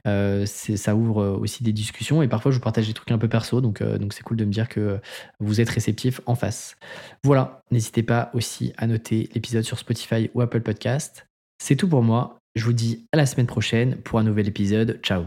ça ouvre euh, aussi des discussions et parfois je vous partage des trucs un peu perso, donc euh, donc c'est cool de me dire que vous êtes réceptif en face. Voilà, n'hésitez pas aussi à noter l'épisode sur Spotify ou Apple Podcast. C'est tout pour moi. Je vous dis à la semaine prochaine pour un nouvel épisode. Ciao